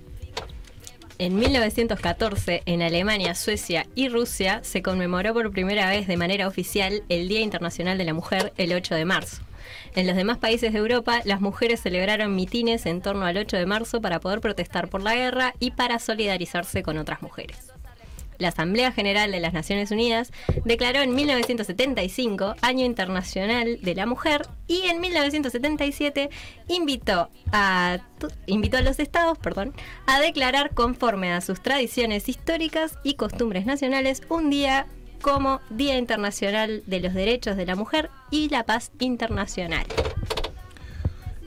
En 1914, en Alemania, Suecia y Rusia, se conmemoró por primera vez de manera oficial el Día Internacional de la Mujer el 8 de marzo. En los demás países de Europa, las mujeres celebraron mitines en torno al 8 de marzo para poder protestar por la guerra y para solidarizarse con otras mujeres. La Asamblea General de las Naciones Unidas declaró en 1975 Año Internacional de la Mujer y en 1977 invitó a, invitó a los estados perdón, a declarar conforme a sus tradiciones históricas y costumbres nacionales un día como Día Internacional de los Derechos de la Mujer y la Paz Internacional.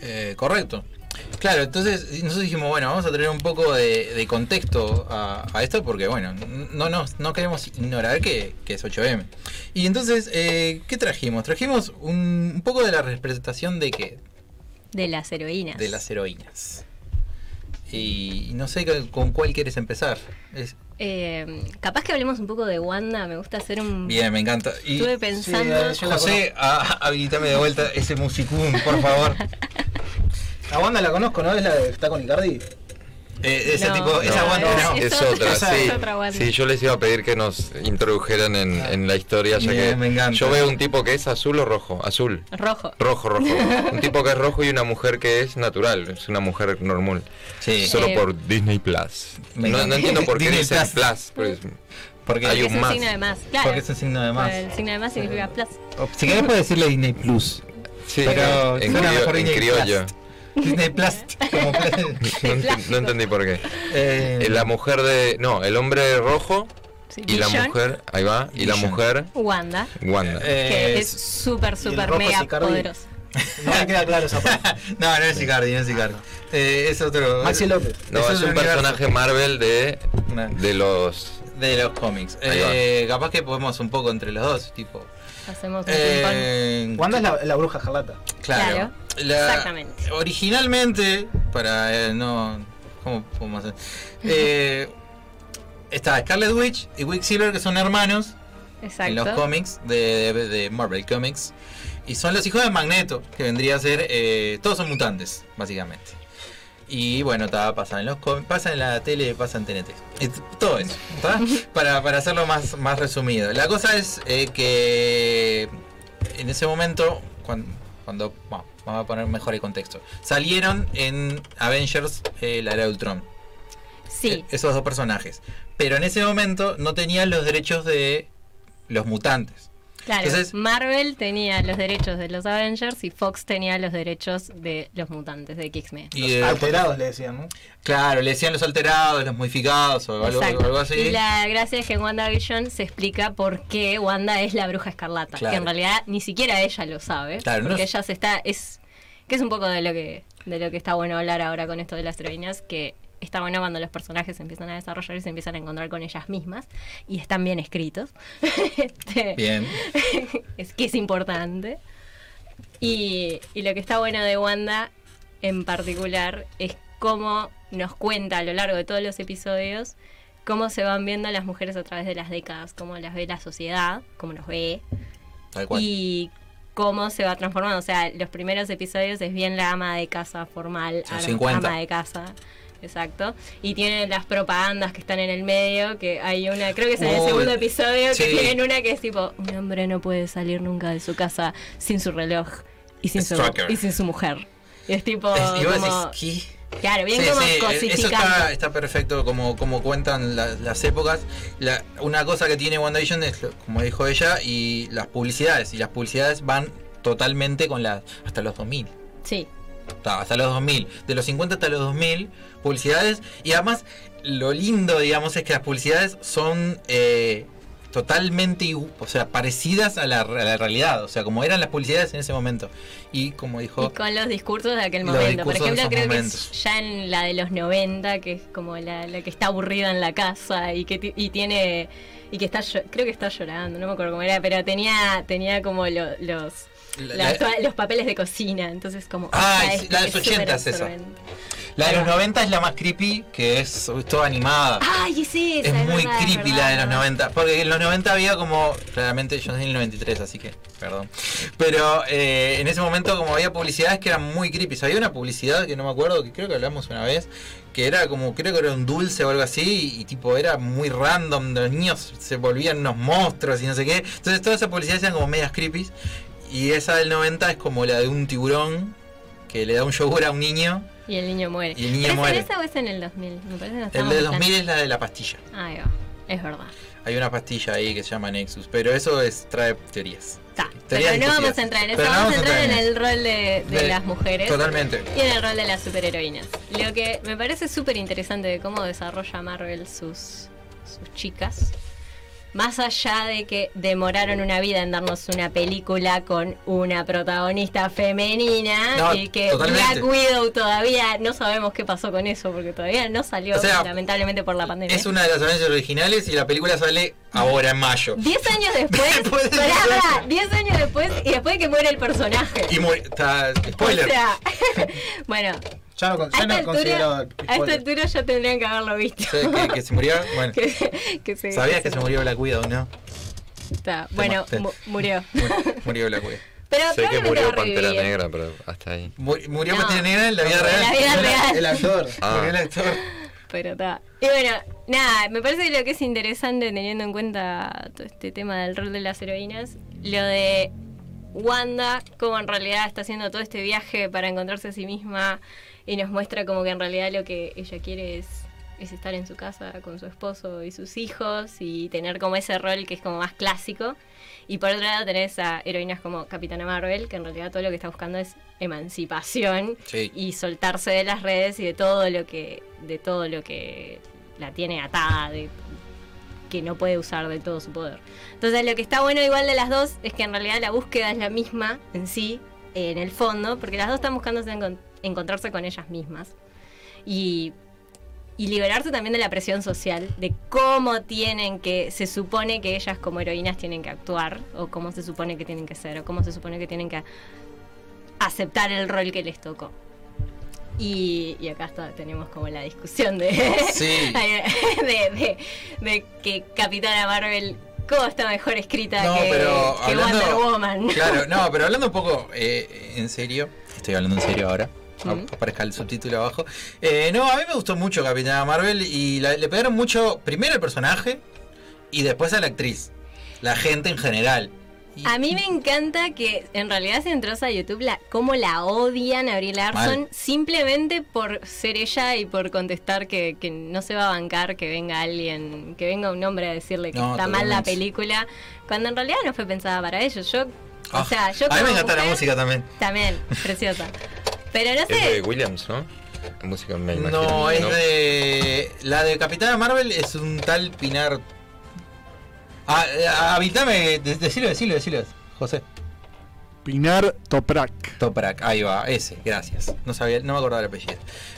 Eh, correcto. Claro, entonces nosotros dijimos, bueno, vamos a tener un poco de, de contexto a, a esto porque, bueno, no, no, no queremos ignorar que, que es 8M. Y entonces, eh, ¿qué trajimos? Trajimos un, un poco de la representación de qué? De las heroínas. De las heroínas. Y no sé con- con cuál quieres empezar. Es- Eh, capaz que hablemos un poco de Wanda, me gusta hacer un... bien, me encanta. Y, Estuve pensando... yo la José, a- habilitame de vuelta ese musicún, por favor. A Wanda la conozco, ¿no? Es la que está con Icardi. Eh, ese No. tipo, esa No, es- no. es Es otra- sí. es otra Wanda. Sí, yo les iba a pedir que nos introdujeran en, en la historia, ya Bien, que me encanta. yo veo un tipo que es azul o rojo, azul. Rojo. Rojo, rojo. un tipo que es rojo y una mujer que es natural, es una mujer normal. Sí. Solo Eh, por Disney Plus. Me No, encanta. no entiendo por qué Disney dicen Plus. Plus. pues, Porque Hay es un más. signo de más, claro. Porque es un signo de más. El signo de más significa plus. O, Si querés puedes decirle Disney Plus. sí, Pero en, mejor en Disney criollo. Plus. Disney Plus. Como No, ent- no entendí por qué. Eh, Eh, La mujer de. No, el hombre rojo Sí, y la mujer. Ahí va. Y la mujer. Wanda, Wanda. eh, que es súper, súper mega poderoso. No me queda claro esa parte. no, no es Icardi, no es Icardi. Eh, es otro. Maxi López. No, es un universo. personaje Marvel de. De los. de los cómics. Eh, capaz que podemos un poco entre los dos, tipo. Hacemos un. Eh, Wanda es la, la bruja. Claro. Claro, La- exactamente. Originalmente, para eh, no. ¿Cómo podemos hacer? Eh, está Scarlet Witch y Quicksilver, que son hermanos en los Exacto. cómics de, de- de Marvel Comics. Y son los hijos de Magneto, que vendría a ser. eh, todos son mutantes, básicamente. Y bueno, está, pasan en los cómics, pasan en la tele, pasan en TNT. Todo eso, ¿tá? para, para hacerlo más, más resumido. La cosa es eh, que en ese momento, cuando, cuando bueno, vamos a poner mejor el contexto, salieron en Avengers eh, la era de Ultron. Sí, Eh, esos dos personajes. Pero en ese momento no tenían los derechos de los mutantes. Claro. entonces- Marvel tenía los derechos de los Avengers y Fox tenía los derechos de los mutantes de X-Men. Y, eh, Alterados le decían, ¿no? claro, le decían los alterados, los modificados o algo, así. Y la gracia es que en WandaVision se explica por qué Wanda es la bruja escarlata. Claro. Que en realidad ni siquiera ella lo sabe. Claro, no porque es- ella se está. es Que es un poco de lo que, de lo que está bueno hablar ahora con esto de las heroínas. Que está bueno cuando los personajes se empiezan a desarrollar y se empiezan a encontrar con ellas mismas. Y están bien escritos. Este, Bien. es que es importante. Y, y lo que está bueno de Wanda en particular es cómo nos cuenta a lo largo de todos los episodios cómo se van viendo las mujeres a través de las décadas, cómo las ve la sociedad, cómo nos ve Tal cual. y cómo se va transformando. O sea, los primeros episodios es bien la ama de casa formal, 50. ama de casa. Exacto. Y tienen las propagandas que están en el medio, que hay una, creo que es en el segundo episodio, sí. que tienen una que es tipo, un hombre no puede salir nunca de su casa sin su reloj y sin, su, y sin su mujer. Y es tipo, Es- como- claro, bien Sí, como sí, eso está, está perfecto como, como cuentan la- las épocas. La- una cosa que tiene WandaVision es, lo- como dijo ella, y las publicidades. Y las publicidades van totalmente con las hasta los 2000. Sí, hasta los 2000. De los 50 hasta los 2000, publicidades. Y además, lo lindo, digamos, es que las publicidades son eh, totalmente, o sea, parecidas a la, a la realidad. O sea, como eran las publicidades en ese momento. Y como dijo... y con los discursos de aquel momento. Por ejemplo, creo momentos. que es ya en la de los 90, que es como la, la que está aburrida en la casa y que y tiene y que está creo que está llorando, no me acuerdo cómo era, pero tenía tenía como lo- los La- los papeles de cocina, entonces como Ah, sí, este la de los es súper 80 es esa. La de los 90 es la más creepy, que es, es toda animada. Ay, sí, esa, es muy verdad, es creepy verdad, la de los verdad. 90. Porque en los 90 había como. Claramente yo nací en el 93, así que. Perdón. Pero eh, en ese momento, como había publicidades que eran muy creepy. Había una publicidad que no me acuerdo, que creo que hablamos una vez. Que era como, creo que era un dulce o algo así. Y, tipo, era muy random. Los niños se volvían unos monstruos y no sé qué. Entonces, todas esas publicidades eran como medias creepy. Y esa del 90 es como la de un tiburón que le da un yogur a un niño. Y el niño muere. Y el niño ¿Pero muere. ¿Es en esa o es en el 2000? Me parece que El estamos de en plan- 2000 es la de la pastilla. Ahí va, es verdad. Hay una pastilla ahí que se llama Nexus, pero eso es trae teorías. Pero no vamos a entrar en eso, vamos a entrar en el rol de, de De- las mujeres. Totalmente. Y en el rol de las superheroínas. Lo que me parece súper interesante de cómo desarrolla Marvel sus, sus chicas. Más allá de que demoraron una vida en darnos una película con una protagonista femenina No, y que totalmente. Black Widow todavía no sabemos qué pasó con eso porque todavía no salió O sea, lamentablemente por la pandemia. Es una de las Avengers originales y la película sale ahora en mayo. 10 años después, de pará, diez pará, años. 10 años después y después de que muere el personaje. Y muere. Está, spoiler. O sea, bueno, Ya no, ya esta, no considero. altura, a esta altura ya tendrían que haberlo visto. Sí, que, que se murió. Bueno, que, que se, sabías que se murió Black Widow, ¿no? Está, bueno, mu- murió. Murió- Black Widow. Pero Sé que murió Pantera revivir. Negra, pero hasta ahí. Mu- Murió No. Pantera Negra en la vida En real. la vida El, real. el actor. Ah. Murió el actor. Pero está. Y bueno, nada, me parece que lo que es interesante teniendo en cuenta todo este tema del rol de las heroínas, lo de Wanda, como en realidad está haciendo todo este viaje para encontrarse a sí misma y nos muestra como que en realidad lo que ella quiere es, es estar en su casa con su esposo y sus hijos y tener como ese rol que es como más clásico. Y por otro lado tenés a heroínas como Capitana Marvel, que en realidad todo lo que está buscando es emancipación Sí. y soltarse de las redes y de todo lo que de todo lo que la tiene atada de que no puede usar del todo su poder. Entonces lo que está bueno igual de las dos es que en realidad la búsqueda es la misma en sí, en el fondo, porque las dos están buscando encon- encontrarse con ellas mismas y y liberarse también de la presión social, de cómo tienen que, se supone que ellas como heroínas tienen que actuar, o cómo se supone que tienen que ser, o cómo se supone que tienen que aceptar el rol que les tocó. Y, y acá está, tenemos como la discusión de, Sí. de, de- de que Capitana Marvel, ¿cómo está mejor escrita No, que, pero que hablando- Wonder Woman? Claro, no, pero hablando un poco eh, en serio, estoy hablando en serio ahora. Aparezca el subtítulo abajo. Eh, no, a mí me gustó mucho Capitana Marvel y la- le pegaron mucho primero al personaje y después a la actriz. La gente en general. Y- A mí me encanta que en realidad si entras a YouTube la, cómo la odian a Brie Larson Mal. simplemente por ser ella y por contestar que, que no se va a bancar que venga alguien, que venga un hombre a decirle que No, está mal la película, cuando en realidad no fue pensada para ellos. Yo, o Ah, sea, yo a mí me encanta la música también. También, preciosa. Pero no Es de sé, Williams, ¿no? La música me imagino. No, es de. La de Capitana Marvel es un tal Pinar. Ah, eh, habitame, de- decilo, decilo, decilo, José. Pinar Toprak. Toprak, ahí va, ese, gracias. No sabía, no me acordaba el apellido.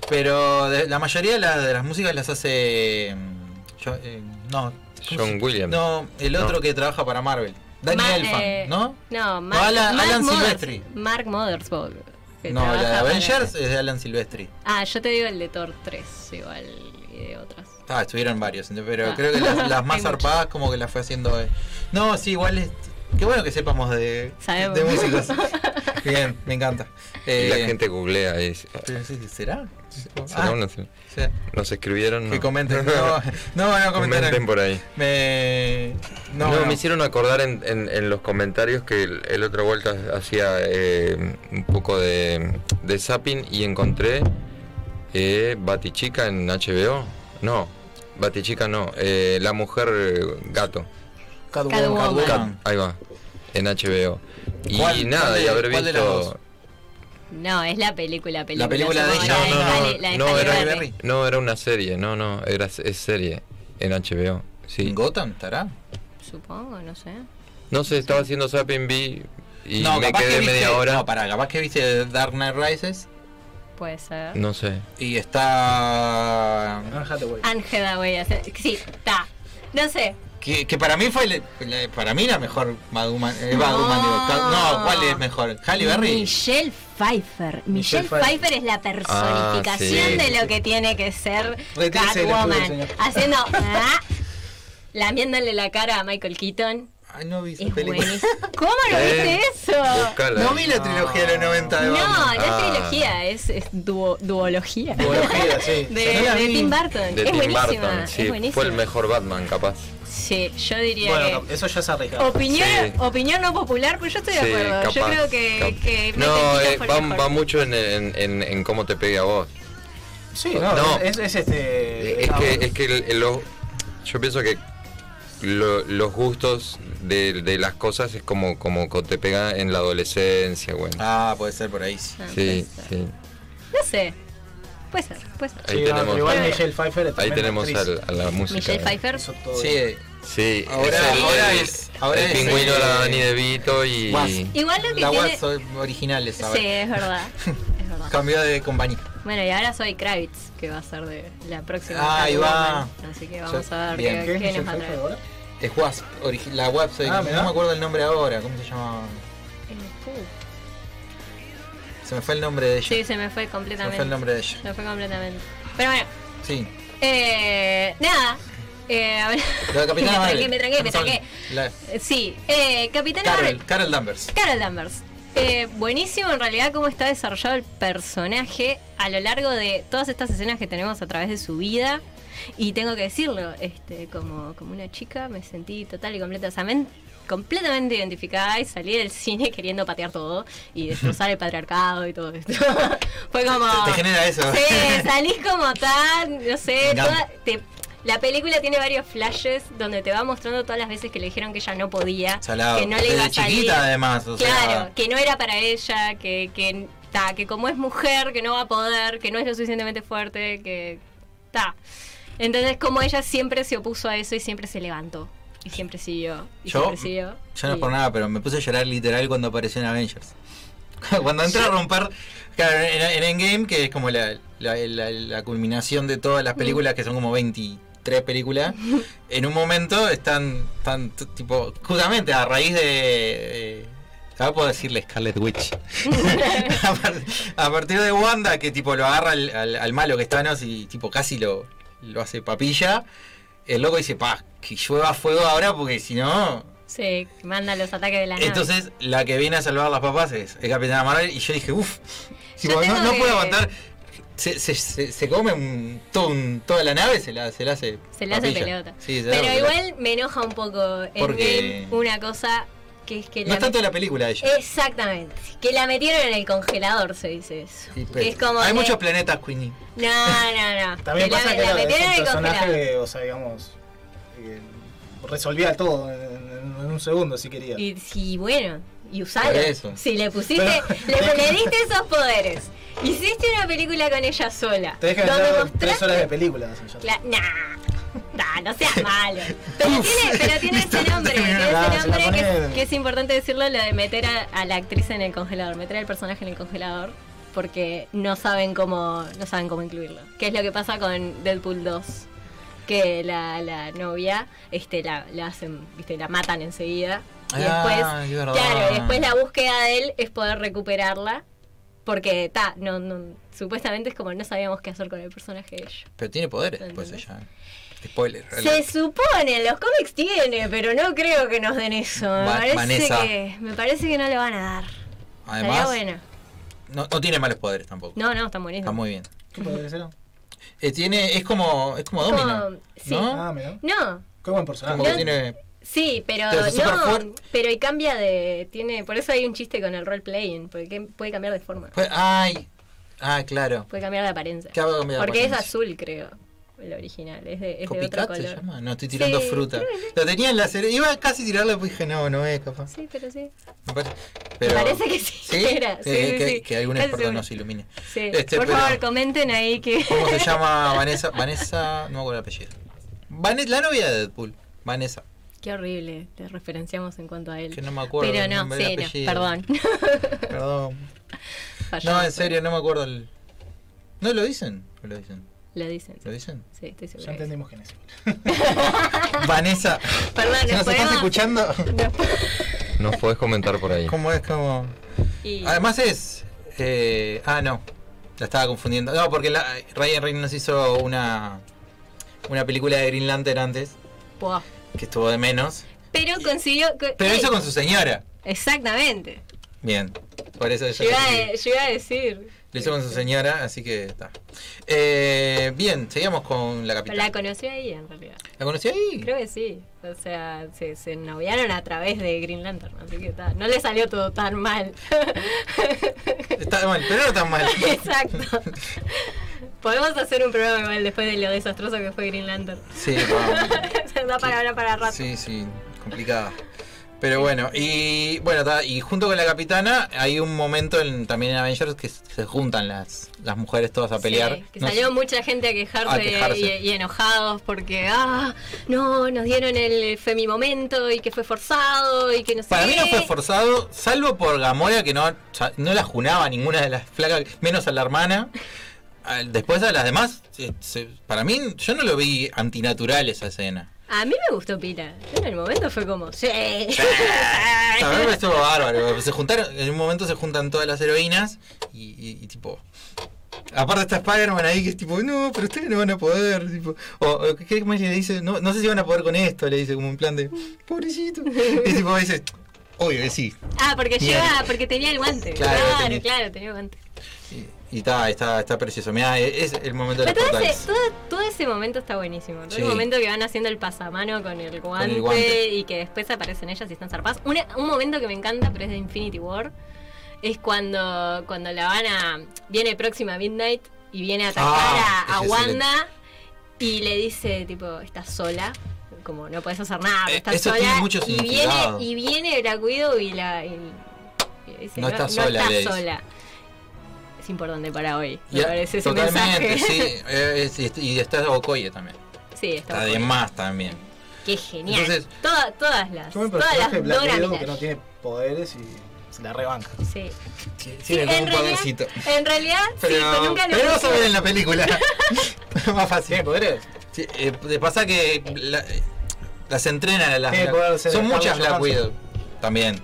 Pero de- la mayoría de, las- de las músicas las hace. mm, yo- eh, no. ¿cómo John Williams. No, el otro No. que trabaja para Marvel. Ma- Elfman, eh, ¿no? no, Mark, Alan- Mark Alan Mothers- Silvestri. Mark Mothersbaugh. Que No, la de para- Avengers es de Alan Silvestri. Ah, yo te digo el de Thor 3, igual, y de otras. Ah, estuvieron varios, pero Ah. creo que las, más zarpadas como que las fue haciendo. eh. No, sí, igual es. Qué bueno que sepamos de, Sabemos. de músicos. Bien, me encanta. Y Eh, la gente googlea y dice, ¿Será? ¿será Ah, una- sí. Nos escribieron. Que no. comenten. No, no, no comenten. Comenten por ahí. Me. No, No, no. me hicieron acordar en, en- en los comentarios que el, el otro vuelta hacía eh, un poco de, de zapping y encontré eh, Batichica en HBO. No, Batichica no, eh, La Mujer eh, Gato. Catwoman. Catwoman. Cat- ahí va, en HBO. Y ¿Cuál- nada, cuál de- y haber cuál de las visto. No, es la película, película. película de ella. la No, no, la era-. No, era una serie, no, no, era, es serie en HBO. Sí. ¿En Gotham estará? Supongo, no sé. No sé, estaba haciendo zapping, vi y no, me quedé que viste, media hora. No, para, capaz que viste Dark Knight Rises Puede ser. No sé. y está. Anne Hathaway. Anne Hathaway, hace- sí, está. No sé, Que, que para mí fue el- para mí la mejor Batwoman. eh, No. Digo, no, ¿cuál es mejor? Halle Berry. Michelle Pfeiffer. Michelle Pfeiffer. Pfeiffer es la personificación Ah, sí. de lo que tiene que ser Catwoman. Haciendo. ah, lamiéndole la cara a Michael Keaton. Ay, no vi esa Es película. buenísimo. ¿Cómo no Eh, viste eso? Buscala. No vi la trilogía de los 90 de No, Batman. no es Ah. trilogía, es, es duo- duología. Duología, sí. De, No. Tim Burton. De es Tim buenísima. Burton, sí, es buenísima. fue el mejor Batman, capaz. Sí, yo diría Bueno, que. eso ya es arriesgado. Opinión, Sí. opinión no popular, pero yo estoy de Sí, acuerdo. yo creo que, No, eh, va, va mucho en, en- en- en cómo te pegue a vos. Sí, no, No. Es, es este. Es ah, que, es que el- el- lo- yo pienso que lo- los gustos de, de las cosas es como, como co- te pega en la adolescencia, bueno. Ah, puede ser por ahí. Ah, sí, sí. No sé. Puede ser, puede ser. Ahí sí, tenemos, Igual Michelle Pfeiffer es ahí tenemos al- a la música. Michelle Pfeiffer. Sí, Sí, Ahora- es el, ahora el- es- ahora el es, pingüino eh, la Dani De Vito y... Igual lo que la tiene. Son originales, Sí, ¿sabes? es verdad. Es verdad. Cambió de compañía. Bueno, y ahora soy Kravitz, que va a ser de la próxima. Ah, ahí va. Así que vamos a ver Bien. qué, ¿Qué es qué nos va a traer. ahora? Es Wasp, la Wasp, soy- Ah, no me acuerdo el nombre ahora, ¿cómo se llama? Uh. Se me fue el nombre de ella. Sí, se me fue se me completamente. fue el nombre de ella. Se me fue completamente. Pero bueno, Sí. eh, nada. Eh, a ver. La de Capitana me Marvel. tranqué, me tranqué, me tranqué. La- Sí, eh, Capitana Marvel. Carol, Carol Danvers. Carol Danvers. Eh, buenísimo en realidad cómo está desarrollado el personaje a lo largo de todas estas escenas que tenemos a través de su vida. Y tengo que decirlo, este, como, como una chica me sentí total y completamente, completamente identificada y salí del cine queriendo patear todo y destrozar el patriarcado y todo esto. Fue como... Te, te genera eso. Sí, salís como tan, no sé, toda- te- la película tiene varios flashes donde te va mostrando todas las veces que le dijeron que ella no podía, Salado. que no le iba a salir. chiquita además. O claro, sea, que no era para ella, que, que, ta, que como es mujer, que no va a poder, que no es lo suficientemente fuerte, que ta. Entonces como ella siempre se opuso a eso y siempre se levantó. Y siempre siguió. Y Yo- siempre siguió. Yo no y- por nada, pero me puse a llorar literal cuando apareció en Avengers. cuando entré a romper. Claro, en, en Endgame, que es como la, la, la- la culminación de todas las películas, que son como 23 películas, en un momento están, están tipo, justamente a raíz de. eh, Ahora puedo decirle Scarlet Witch. a, par- a partir de Wanda, que tipo lo agarra al, al- al malo que es Thanos y tipo casi lo, lo hace papilla. El loco dice, pa, que llueva fuego ahora porque si no, Sí, manda los ataques de la nave. entonces, la que viene a salvar a las papas es, es Capitana Marvel. Y yo dije, uff, tengo no, no que- puedo aguantar. Se, se, se, se come un- todo un- toda la nave, se la, se la hace. Se le hace pelota. Sí, se la Pero pelota. igual me enoja un poco en Porque- una cosa que es que No es tanto la película ella. Exactamente. Que la metieron en el congelador, se dice eso. Sí, que pero es como hay que- muchos planetas, Queenie. No, no, no. También Que pasa la, que la metieron en un el personaje o sea, digamos, eh, resolvía todo en, en- en un segundo si quería. Y, sí, bueno, y eso. Si le pusiste, Pero- le, le diste esos poderes. Hiciste una película con ella sola. Te dejan tres horas de película. nah, nah, no seas malo. Pero tiene, pero tiene ese nombre, tiene ese que, es, que es importante decirlo, lo de meter a, a la actriz en el congelador, meter al personaje en el congelador, porque no saben cómo, no saben cómo incluirlo. ¿Qué es lo que pasa con Deadpool 2? Que la, la novia, este, la, la hacen, viste, la matan enseguida. Y Ah, después, claro, después la búsqueda de él es poder recuperarla. Porque, ta, no, no, supuestamente es como no sabíamos qué hacer con el personaje de ella. Pero tiene poderes después ella. Spoiler. Se supone, en los cómics tiene, pero no creo que nos den eso. Me, Va- parece, Vanessa. que, me parece que no le van a dar. Además, bueno. no, no tiene malos poderes tampoco. No, no, está buenísimo. Está muy bien. ¿Qué puede ser? Eh, tiene, es como, es como Como- Domino. sí. ¿No? Ah, mira. No, Qué buen personaje. Como que No. tiene. sí, pero no, pero y cambia de, tiene, por eso hay un chiste con el role playing, porque que- puede cambiar de forma, Pues, ay. Ah, claro. puede cambiar de apariencia. ¿Qué hago cambiar de Porque es azul, creo, el original, es de, es de otro ¿Copycat se color. llama? No, estoy tirando Sí, fruta. Lo tenía en la serie. Iba a casi tirarlo, pues dije, no, no es capaz. Sí, pero sí. Me parece, Me pero- parece que sí. ¿Sí? Era. Sí, Eh, sí, que, que algún experto nos ilumine. Este, Por pero- favor, comenten ahí que. ¿Cómo se llama Vanessa? Vanessa, no me acuerdo el apellido. Vanessa, la novia de Deadpool. Vanessa, Qué horrible, te referenciamos en cuanto a él. que no me acuerdo. Pero no, sí, no, perdón. Perdón. No, en serio, no me acuerdo el. ¿No lo dicen? ¿O lo dicen? Lo dicen. ¿Lo dicen? Sí, estoy segura. Ya entendimos quién es. Vanessa, Perdón, si nos nos estás escuchando, Nos podés comentar por ahí. ¿cómo es? como Y- Además es... eh, ah, no. La estaba confundiendo. No, porque la, Ryan Reynolds hizo una, una película de Green Lantern antes, Buah. que estuvo de menos. Pero consiguió. co- Pero hizo con su señora. Exactamente. Bien. Por eso Yo yo iba a decir. Lo hizo con su señora, así que está. Eh, bien, seguimos con la capitana. La conocí ahí en realidad. ¿La conocí ahí? Creo que sí. O sea, se, se noviaron a través de Green Lantern. Así que está. No le salió todo tan mal. Está mal, pero no tan mal. Exacto. Podemos hacer un programa igual después de lo desastroso que fue Green Lantern. Sí, vamos. Se da para hablar para rato. Sí, sí, complicada. Pero bueno, y bueno, y junto con la capitana hay un momento en- también en Avengers que se juntan las, las mujeres todas a pelear. Sí, que salió mucha gente a quejarse, A quejarse. Y, y enojados porque, ah, no, nos dieron el femimomento y que fue forzado y que no sé Para mí no fue forzado, salvo por Gamora que no, no la junaba ninguna de las flacas, menos a la hermana. Después a las demás, se- se- para mí yo no lo vi antinatural esa escena. A mí me gustó Pila. En el momento fue como, sí. A mí me estuvo bárbaro. Se juntaron, en un momento se juntan todas las heroínas y, y- y tipo. Aparte está Spider-Man ahí que es tipo, no, pero ustedes no van a poder. Tipo, o, o ¿qué más le dice? No, no sé si van a poder con esto, le dice como en plan de, pobrecito. Y tipo dice, obvio que sí. Ah, porque lleva, porque tenía el guante. Claro, Claro, tenía- claro, tenía el guante. Y está, está, está precioso. Mira, es el momento de Pero todo ese, todo, todo ese momento está buenísimo. Todo Sí. el momento que van haciendo el pasamano con el guante, guante. y que después aparecen ellas y están zarpadas. Una- un momento que me encanta, pero es de Infinity War, es cuando, cuando la van a. Viene próxima Midnight y viene a atacar Ah, a, a es Wanda y le dice, tipo, estás sola. Como no puedes hacer nada, Eh, estás eso sola. tiene mucho y viene, y viene Black Widow y la. y- y dice, No estás sola, estás sola. Es importante para hoy. Me Ya, parece ese totalmente, mensaje. sí. eh, es- y- está Okoye también. Sí, está, Está de bueno. más también. Qué genial. Entonces- Toda- todas las. Yo el Todas las Dora que no tiene poderes y se la rebanca. Sí. Sí, como en un realidad- podercito. En realidad, sí, Pero, pero nunca lo pero vas a ver en la película. Más fácil. ¿Tiene poderes? Sí, eh, de pasa que la- eh, las entrenan las ser Son muchas Black. Widow. También.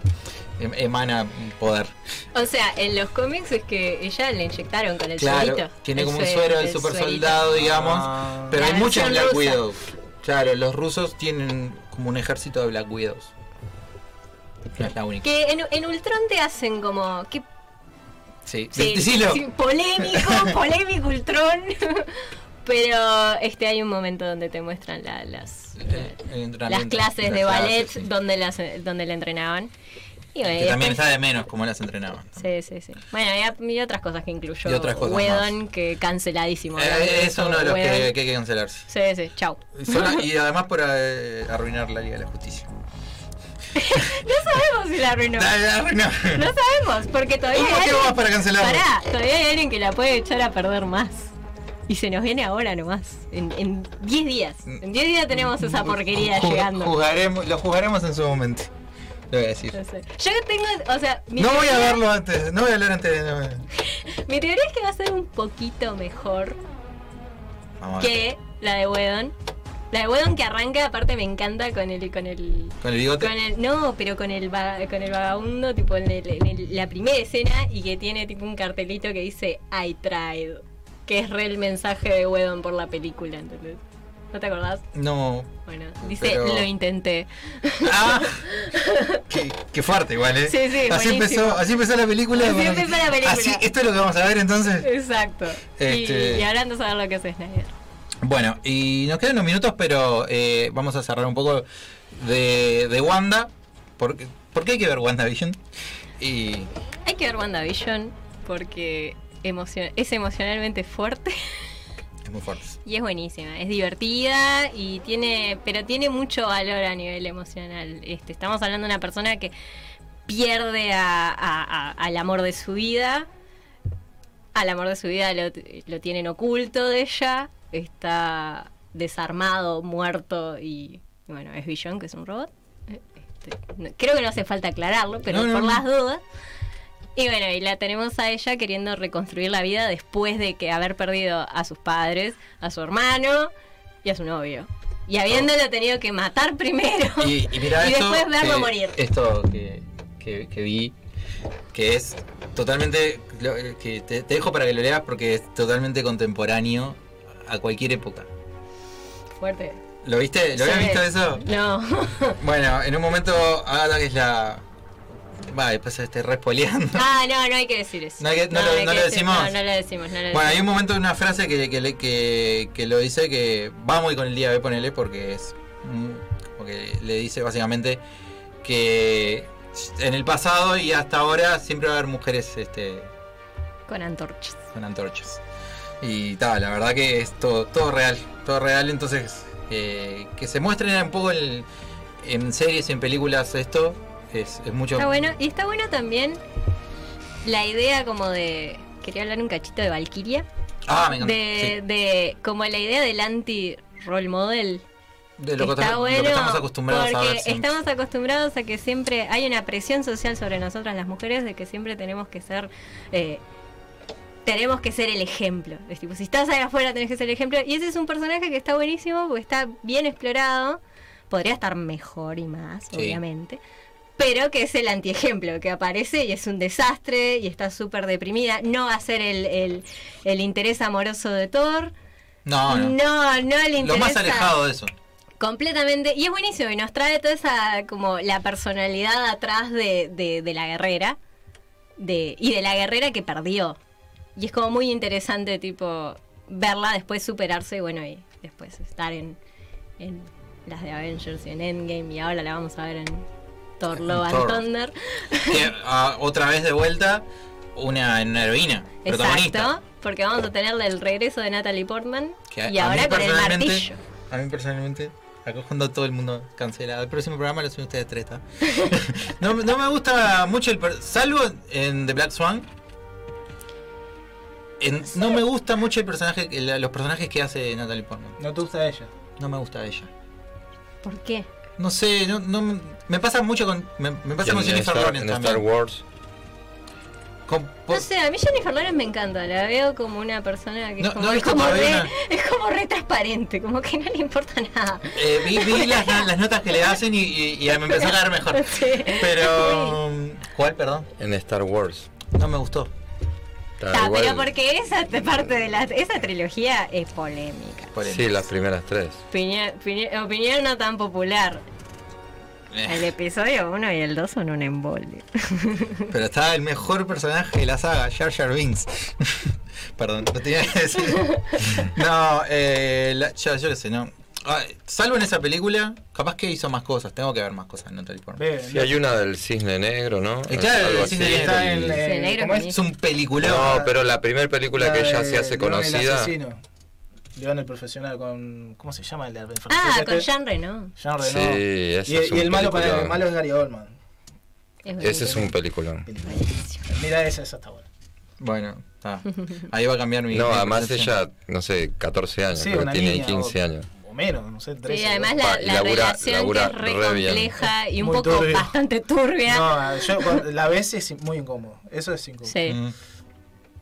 Em- Emana poder. O sea, en los cómics es que ella le inyectaron con el Claro, suerito. tiene El como un sue- suero del el super suerito. soldado, digamos. Ah. pero La hay muchas versión Black rusa. Widow. Claro, los rusos tienen como un ejército de Black Widows. No es la única. Que en, en Ultron te hacen como. ¿qué? Sí, Sí, sí, polémico, polémico Ultron. Pero este hay un momento donde te muestran la- las, las clases las de ballet clases, sí. donde las donde la entrenaban. Y bueno, Que también está de menos como las entrenaban. Sí, sí, sí. Bueno, y, otras cosas que incluyó Y otras cosas Whedon, que canceladísimo. Eh, es uno de los que, que hay que cancelarse. Sí, sí, chau. Y además por eh, arruinar la Liga de la Justicia. No sabemos si la arruinó. No sabemos, porque todavía Un hay alguien- más para cancelarlo. Pará, todavía hay alguien que la puede echar a perder más. Y se nos viene ahora nomás. En en 10 días. En 10 días tenemos esa porquería Ju- llegando. Jugaremos, lo jugaremos en su momento. Lo voy a decir. No sé. Yo tengo, o sea, mi, No voy a verlo antes, no voy a hablar antes de. no, mi teoría es que va a ser un poquito mejor Vamos que la de Wedon. La de Wedon que arranca, aparte me encanta con el, con el Con el bigote. Con el, no, pero con el, va- con el vagabundo, tipo en, el- en el- la primera escena y que tiene tipo un cartelito que dice I tried. Que es re el mensaje de Wedon por la película, ¿entendés? ¿No te acordás? No. Bueno, dice Pero- lo intenté. Ah, qué, qué fuerte igual, ¿eh? Sí, sí, así buenísimo. empezó, así empezó la película. Así bueno, empezó la película. Así, esto es lo que vamos a ver entonces. Exacto. Y- Este- Y, ahora ando a ver lo que hace Snyder. Bueno, y nos quedan unos minutos, pero eh, vamos a cerrar un poco de, de Wanda. Porque, porque hay que ver WandaVision. Y Hay que ver WandaVision porque emocion- es emocionalmente fuerte. Es muy fuerte. Y es buenísima, es divertida y tiene, pero tiene mucho valor a nivel emocional. Este, estamos hablando de una persona que pierde a- a- a- al amor de su vida. Al amor de su vida lo, lo tienen oculto de ella. Está desarmado, muerto y bueno, es Vision, que es un robot. Este, no- creo que no hace falta aclararlo, pero No, no, por las dudas. Y bueno, y la tenemos a ella queriendo reconstruir la vida después de que haber perdido a sus padres, a su hermano y a su novio. Y habiéndolo tenido que matar primero Y, y esto, después verlo que- morir. Esto que, que- que vi, que es totalmente. lo- que te, te dejo para que lo leas porque es totalmente contemporáneo a cualquier época. Fuerte. ¿Lo viste? ¿Lo habías visto eso? No. Bueno, en un momento Agatha que es la. Va, después este respoleando. ah, no, no hay que decir eso. No hay que- no lo- hay no que lo decir- decimos. No, no lo decimos, no lo Bueno, hay un momento de una frase que, que, le- que, que lo dice que va muy con el día B, ponele, porque es. mm, como que le dice básicamente que en el pasado y hasta ahora siempre va a haber mujeres este, Con antorchas. con antorchas. Y tal, la verdad que es todo, todo real, todo real, entonces eh, que se muestren un poco el- en series y en películas esto es, es mucho... Está bueno. Y está bueno también la idea como de... Quería hablar un cachito de Valkyria. Ah, me encanta. De, sí. de como la idea del anti-role model. De lo que, está lo que bueno estamos acostumbrados a porque ver. siempre. estamos acostumbrados a que siempre hay una presión social sobre nosotras las mujeres de que siempre tenemos que ser eh, tenemos que ser el ejemplo es tipo si estás ahí afuera tenés que ser el ejemplo y ese es un personaje que está buenísimo porque está bien explorado podría estar mejor y más Sí. obviamente pero que es el antiejemplo que aparece y es un desastre y está súper deprimida no va a ser el, el, el interés amoroso de Thor No, no. no, no le interesa Lo más alejado de eso. Completamente. Y es buenísimo y nos trae toda esa, como la personalidad atrás de, de- de la guerrera. De, y de la guerrera que perdió. Y es como muy interesante, tipo, verla después superarse y bueno, y después estar en, en las de Avengers y en Endgame y ahora la vamos a ver en Thor Love and Thor. Thunder. Que, ah, otra vez de vuelta, una, una heroína, protagonista. Exacto. Porque vamos a tenerle el regreso de Natalie Portman. Que a- y a mí ahora con el personalmente- martillo. A mí personalmente, acá cuando todo el mundo cancela. El próximo programa lo suben ustedes tres, ¿tá? no, no me gusta mucho el... Salvo en The Black Swan. En- no me gusta mucho el personaje, el- los personajes que hace Natalie Portman. ¿No te gusta ella? No me gusta ella. ¿Por qué? No sé, no, no- me pasa mucho con... Me, me pasa con en, Jennifer Star, Lawrence en también. Star Wars, Con- por- No sé, a mí Jennifer Lawrence me encanta, la veo como una persona que No- es, como, no es, como re, una- es como re transparente, como que no le importa nada. eh, vi, vi las, las notas que le hacen y, y- y me empezó a caer mejor. Sí. Pero... ¿Cuál, perdón? en Star Wars. No me gustó. Está Ta, igual. pero porque esa te- parte de la, esa trilogía es polémica. El- Sí, las primeras tres. Opinión, opinión- opinión no tan popular. El Eh, episodio 1 y el 2 son un embole. pero está el mejor personaje de la saga, Jar Jar Binks. Perdón, lo tenía que decir. No, eh, la- yo, yo qué sé, no. Ah, salvo en esa película, capaz que hizo más cosas. Tengo que ver más cosas en Natalie Portman. Ve, Sí, hay una del cisne negro, ¿no? Eh, claro, el cisne negro. está en, Sí, eh, negro ¿cómo es es? Es un peliculón. No, pero la primera película La que ella de se hace León el conocida. asesino. León el profesional con. ¿Cómo se llama el de Ah, este? con Jean Reno. Jean Sí, Reno. ese y, es y un el malo para el peliculón. malo es Gary Oldman. Ese es un peliculón. Mira esa, esa está buena. Bueno, está. Ahí va a cambiar mi. No, además ella, no sé, 14 años, Sí, que tiene niña, 15 o- años. O menos, no sé, 13. Sí, además ¿no? la, y la labura- relación labura que es re, re bien. compleja y un Muy poco turbio. bastante turbia. No, yo la ves es muy incómodo. Eso es incómodo. Sí. Mm.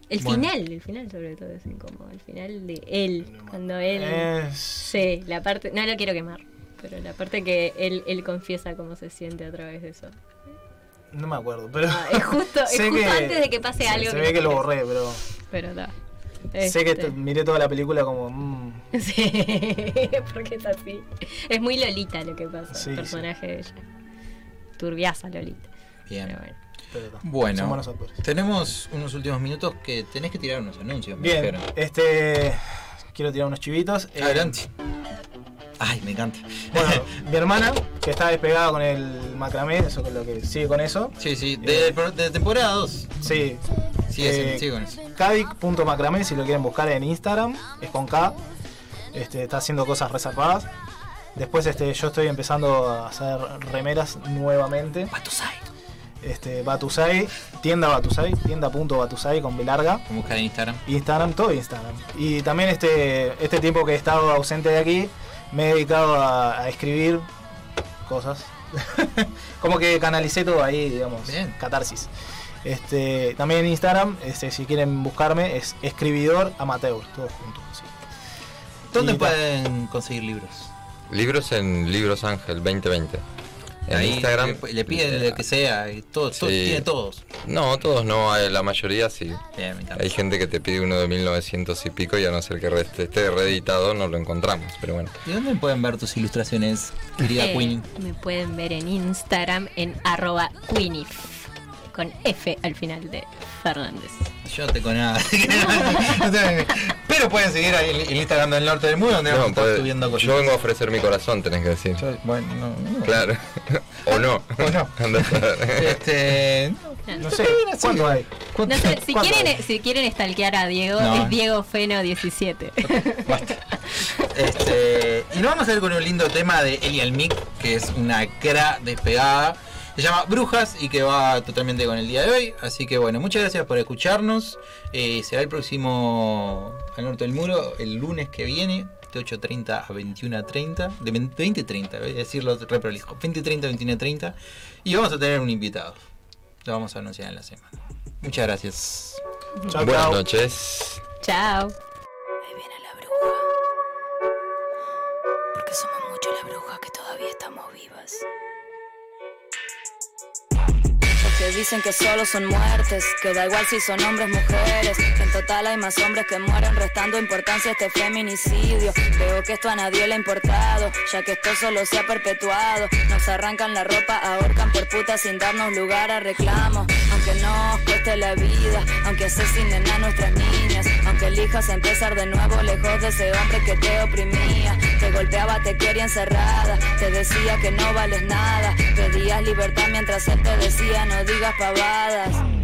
El Bueno. final, el final sobre todo es incómodo. El final de él, cuando él... Es... Sí, la parte... No lo quiero quemar, pero la parte que él, él confiesa cómo se siente a través de eso. No me acuerdo, pero. Ah, es justo, es justo que- antes de que pase se- algo. Se que ve no que lo borré, pero. Pero da. Sé que Este, miré toda la película como. mm, Sí, porque es así. Es muy Lolita lo que pasa, Sí, el sí. personaje de ella. Turbiaza Lolita. Bien. Pero bueno. pero tenemos unos últimos minutos que tenés que tirar unos anuncios. me Bien, dijeron. este. Quiero tirar unos chivitos. Eh, Adelante. Ay, me encanta. Bueno, mi hermana, que está despegada con el macramé, eso con lo que sigue con eso. Sí, sí, de, de temporada 2. Sí, Sigue, Eh, sigue con eso. Kadic.macramé, si lo quieren buscar en Instagram, es con K. Este, está haciendo cosas reservadas. Después este, yo estoy empezando a hacer remeras nuevamente. Batusai. Este, Batusai, tienda Batusai, tienda.batusai con B larga. Buscar en Instagram. Instagram, todo Instagram. Y también este, este tiempo que he estado ausente de aquí, me he dedicado a, a escribir cosas. Como que canalicé todo ahí, digamos. Bien. Catarsis. Este, también en Instagram, este, si quieren buscarme, es escribidor amateur, todo junto. así. ¿Dónde Y pueden conseguir libros? Libros en Libros Ángel 2020. En Ahí Instagram. Le, le piden lo que sea, y todo, tiene todos. No, todos no, eh, la mayoría sí. Bien. Hay gente que te pide uno de 1900 y pico y a no ser que reste- esté reeditado no lo encontramos, pero bueno. ¿Y dónde pueden ver tus ilustraciones, querida Eh, Queenie? Me pueden ver en Instagram en arroba Queenif. Con F al final de Fernández. Yo no tengo nada. Pero pueden seguir ahí el, el Instagram del norte del mundo donde No, vamos a estar subiendo cosas. yo vengo a ofrecer mi corazón, tenés que decir. Bueno, no, no. Claro. o no. O no. Este. No sé, ¿cuánto hay? No sé, si ¿Cuánto quieren, hay? si quieren stalkear a Diego, No. es Diego Feno 17. Este, y nos vamos a ir con un lindo tema de Elial Mick, que es una cra despegada. Se llama Brujas y que va totalmente con el día de hoy. Así que bueno, muchas gracias por escucharnos. Eh, será el próximo al norte del muro el lunes que viene. De 8.30 a 21.30. De 20.30, voy a decirlo re prolijo. 20.30 a 21.30. Y vamos a tener un invitado. Lo vamos a anunciar en la semana. Muchas gracias. Chao, Buenas chao. noches. Chao. Porque dicen que solo son muertes, que da igual si son hombres mujeres. En total hay más hombres que mueren, restando importancia a este feminicidio. Veo que esto a nadie le ha importado, ya que esto solo se ha perpetuado. Nos arrancan la ropa, ahorcan por puta sin darnos lugar a reclamo. Aunque nos cueste la vida, aunque asesinen a nuestras niñas, aunque elijas empezar de nuevo lejos de ese hombre que te oprimía. Te golpeaba, te quería encerrada, te decía que no vales nada. Pedías libertad mientras él te decía no digas pavadas.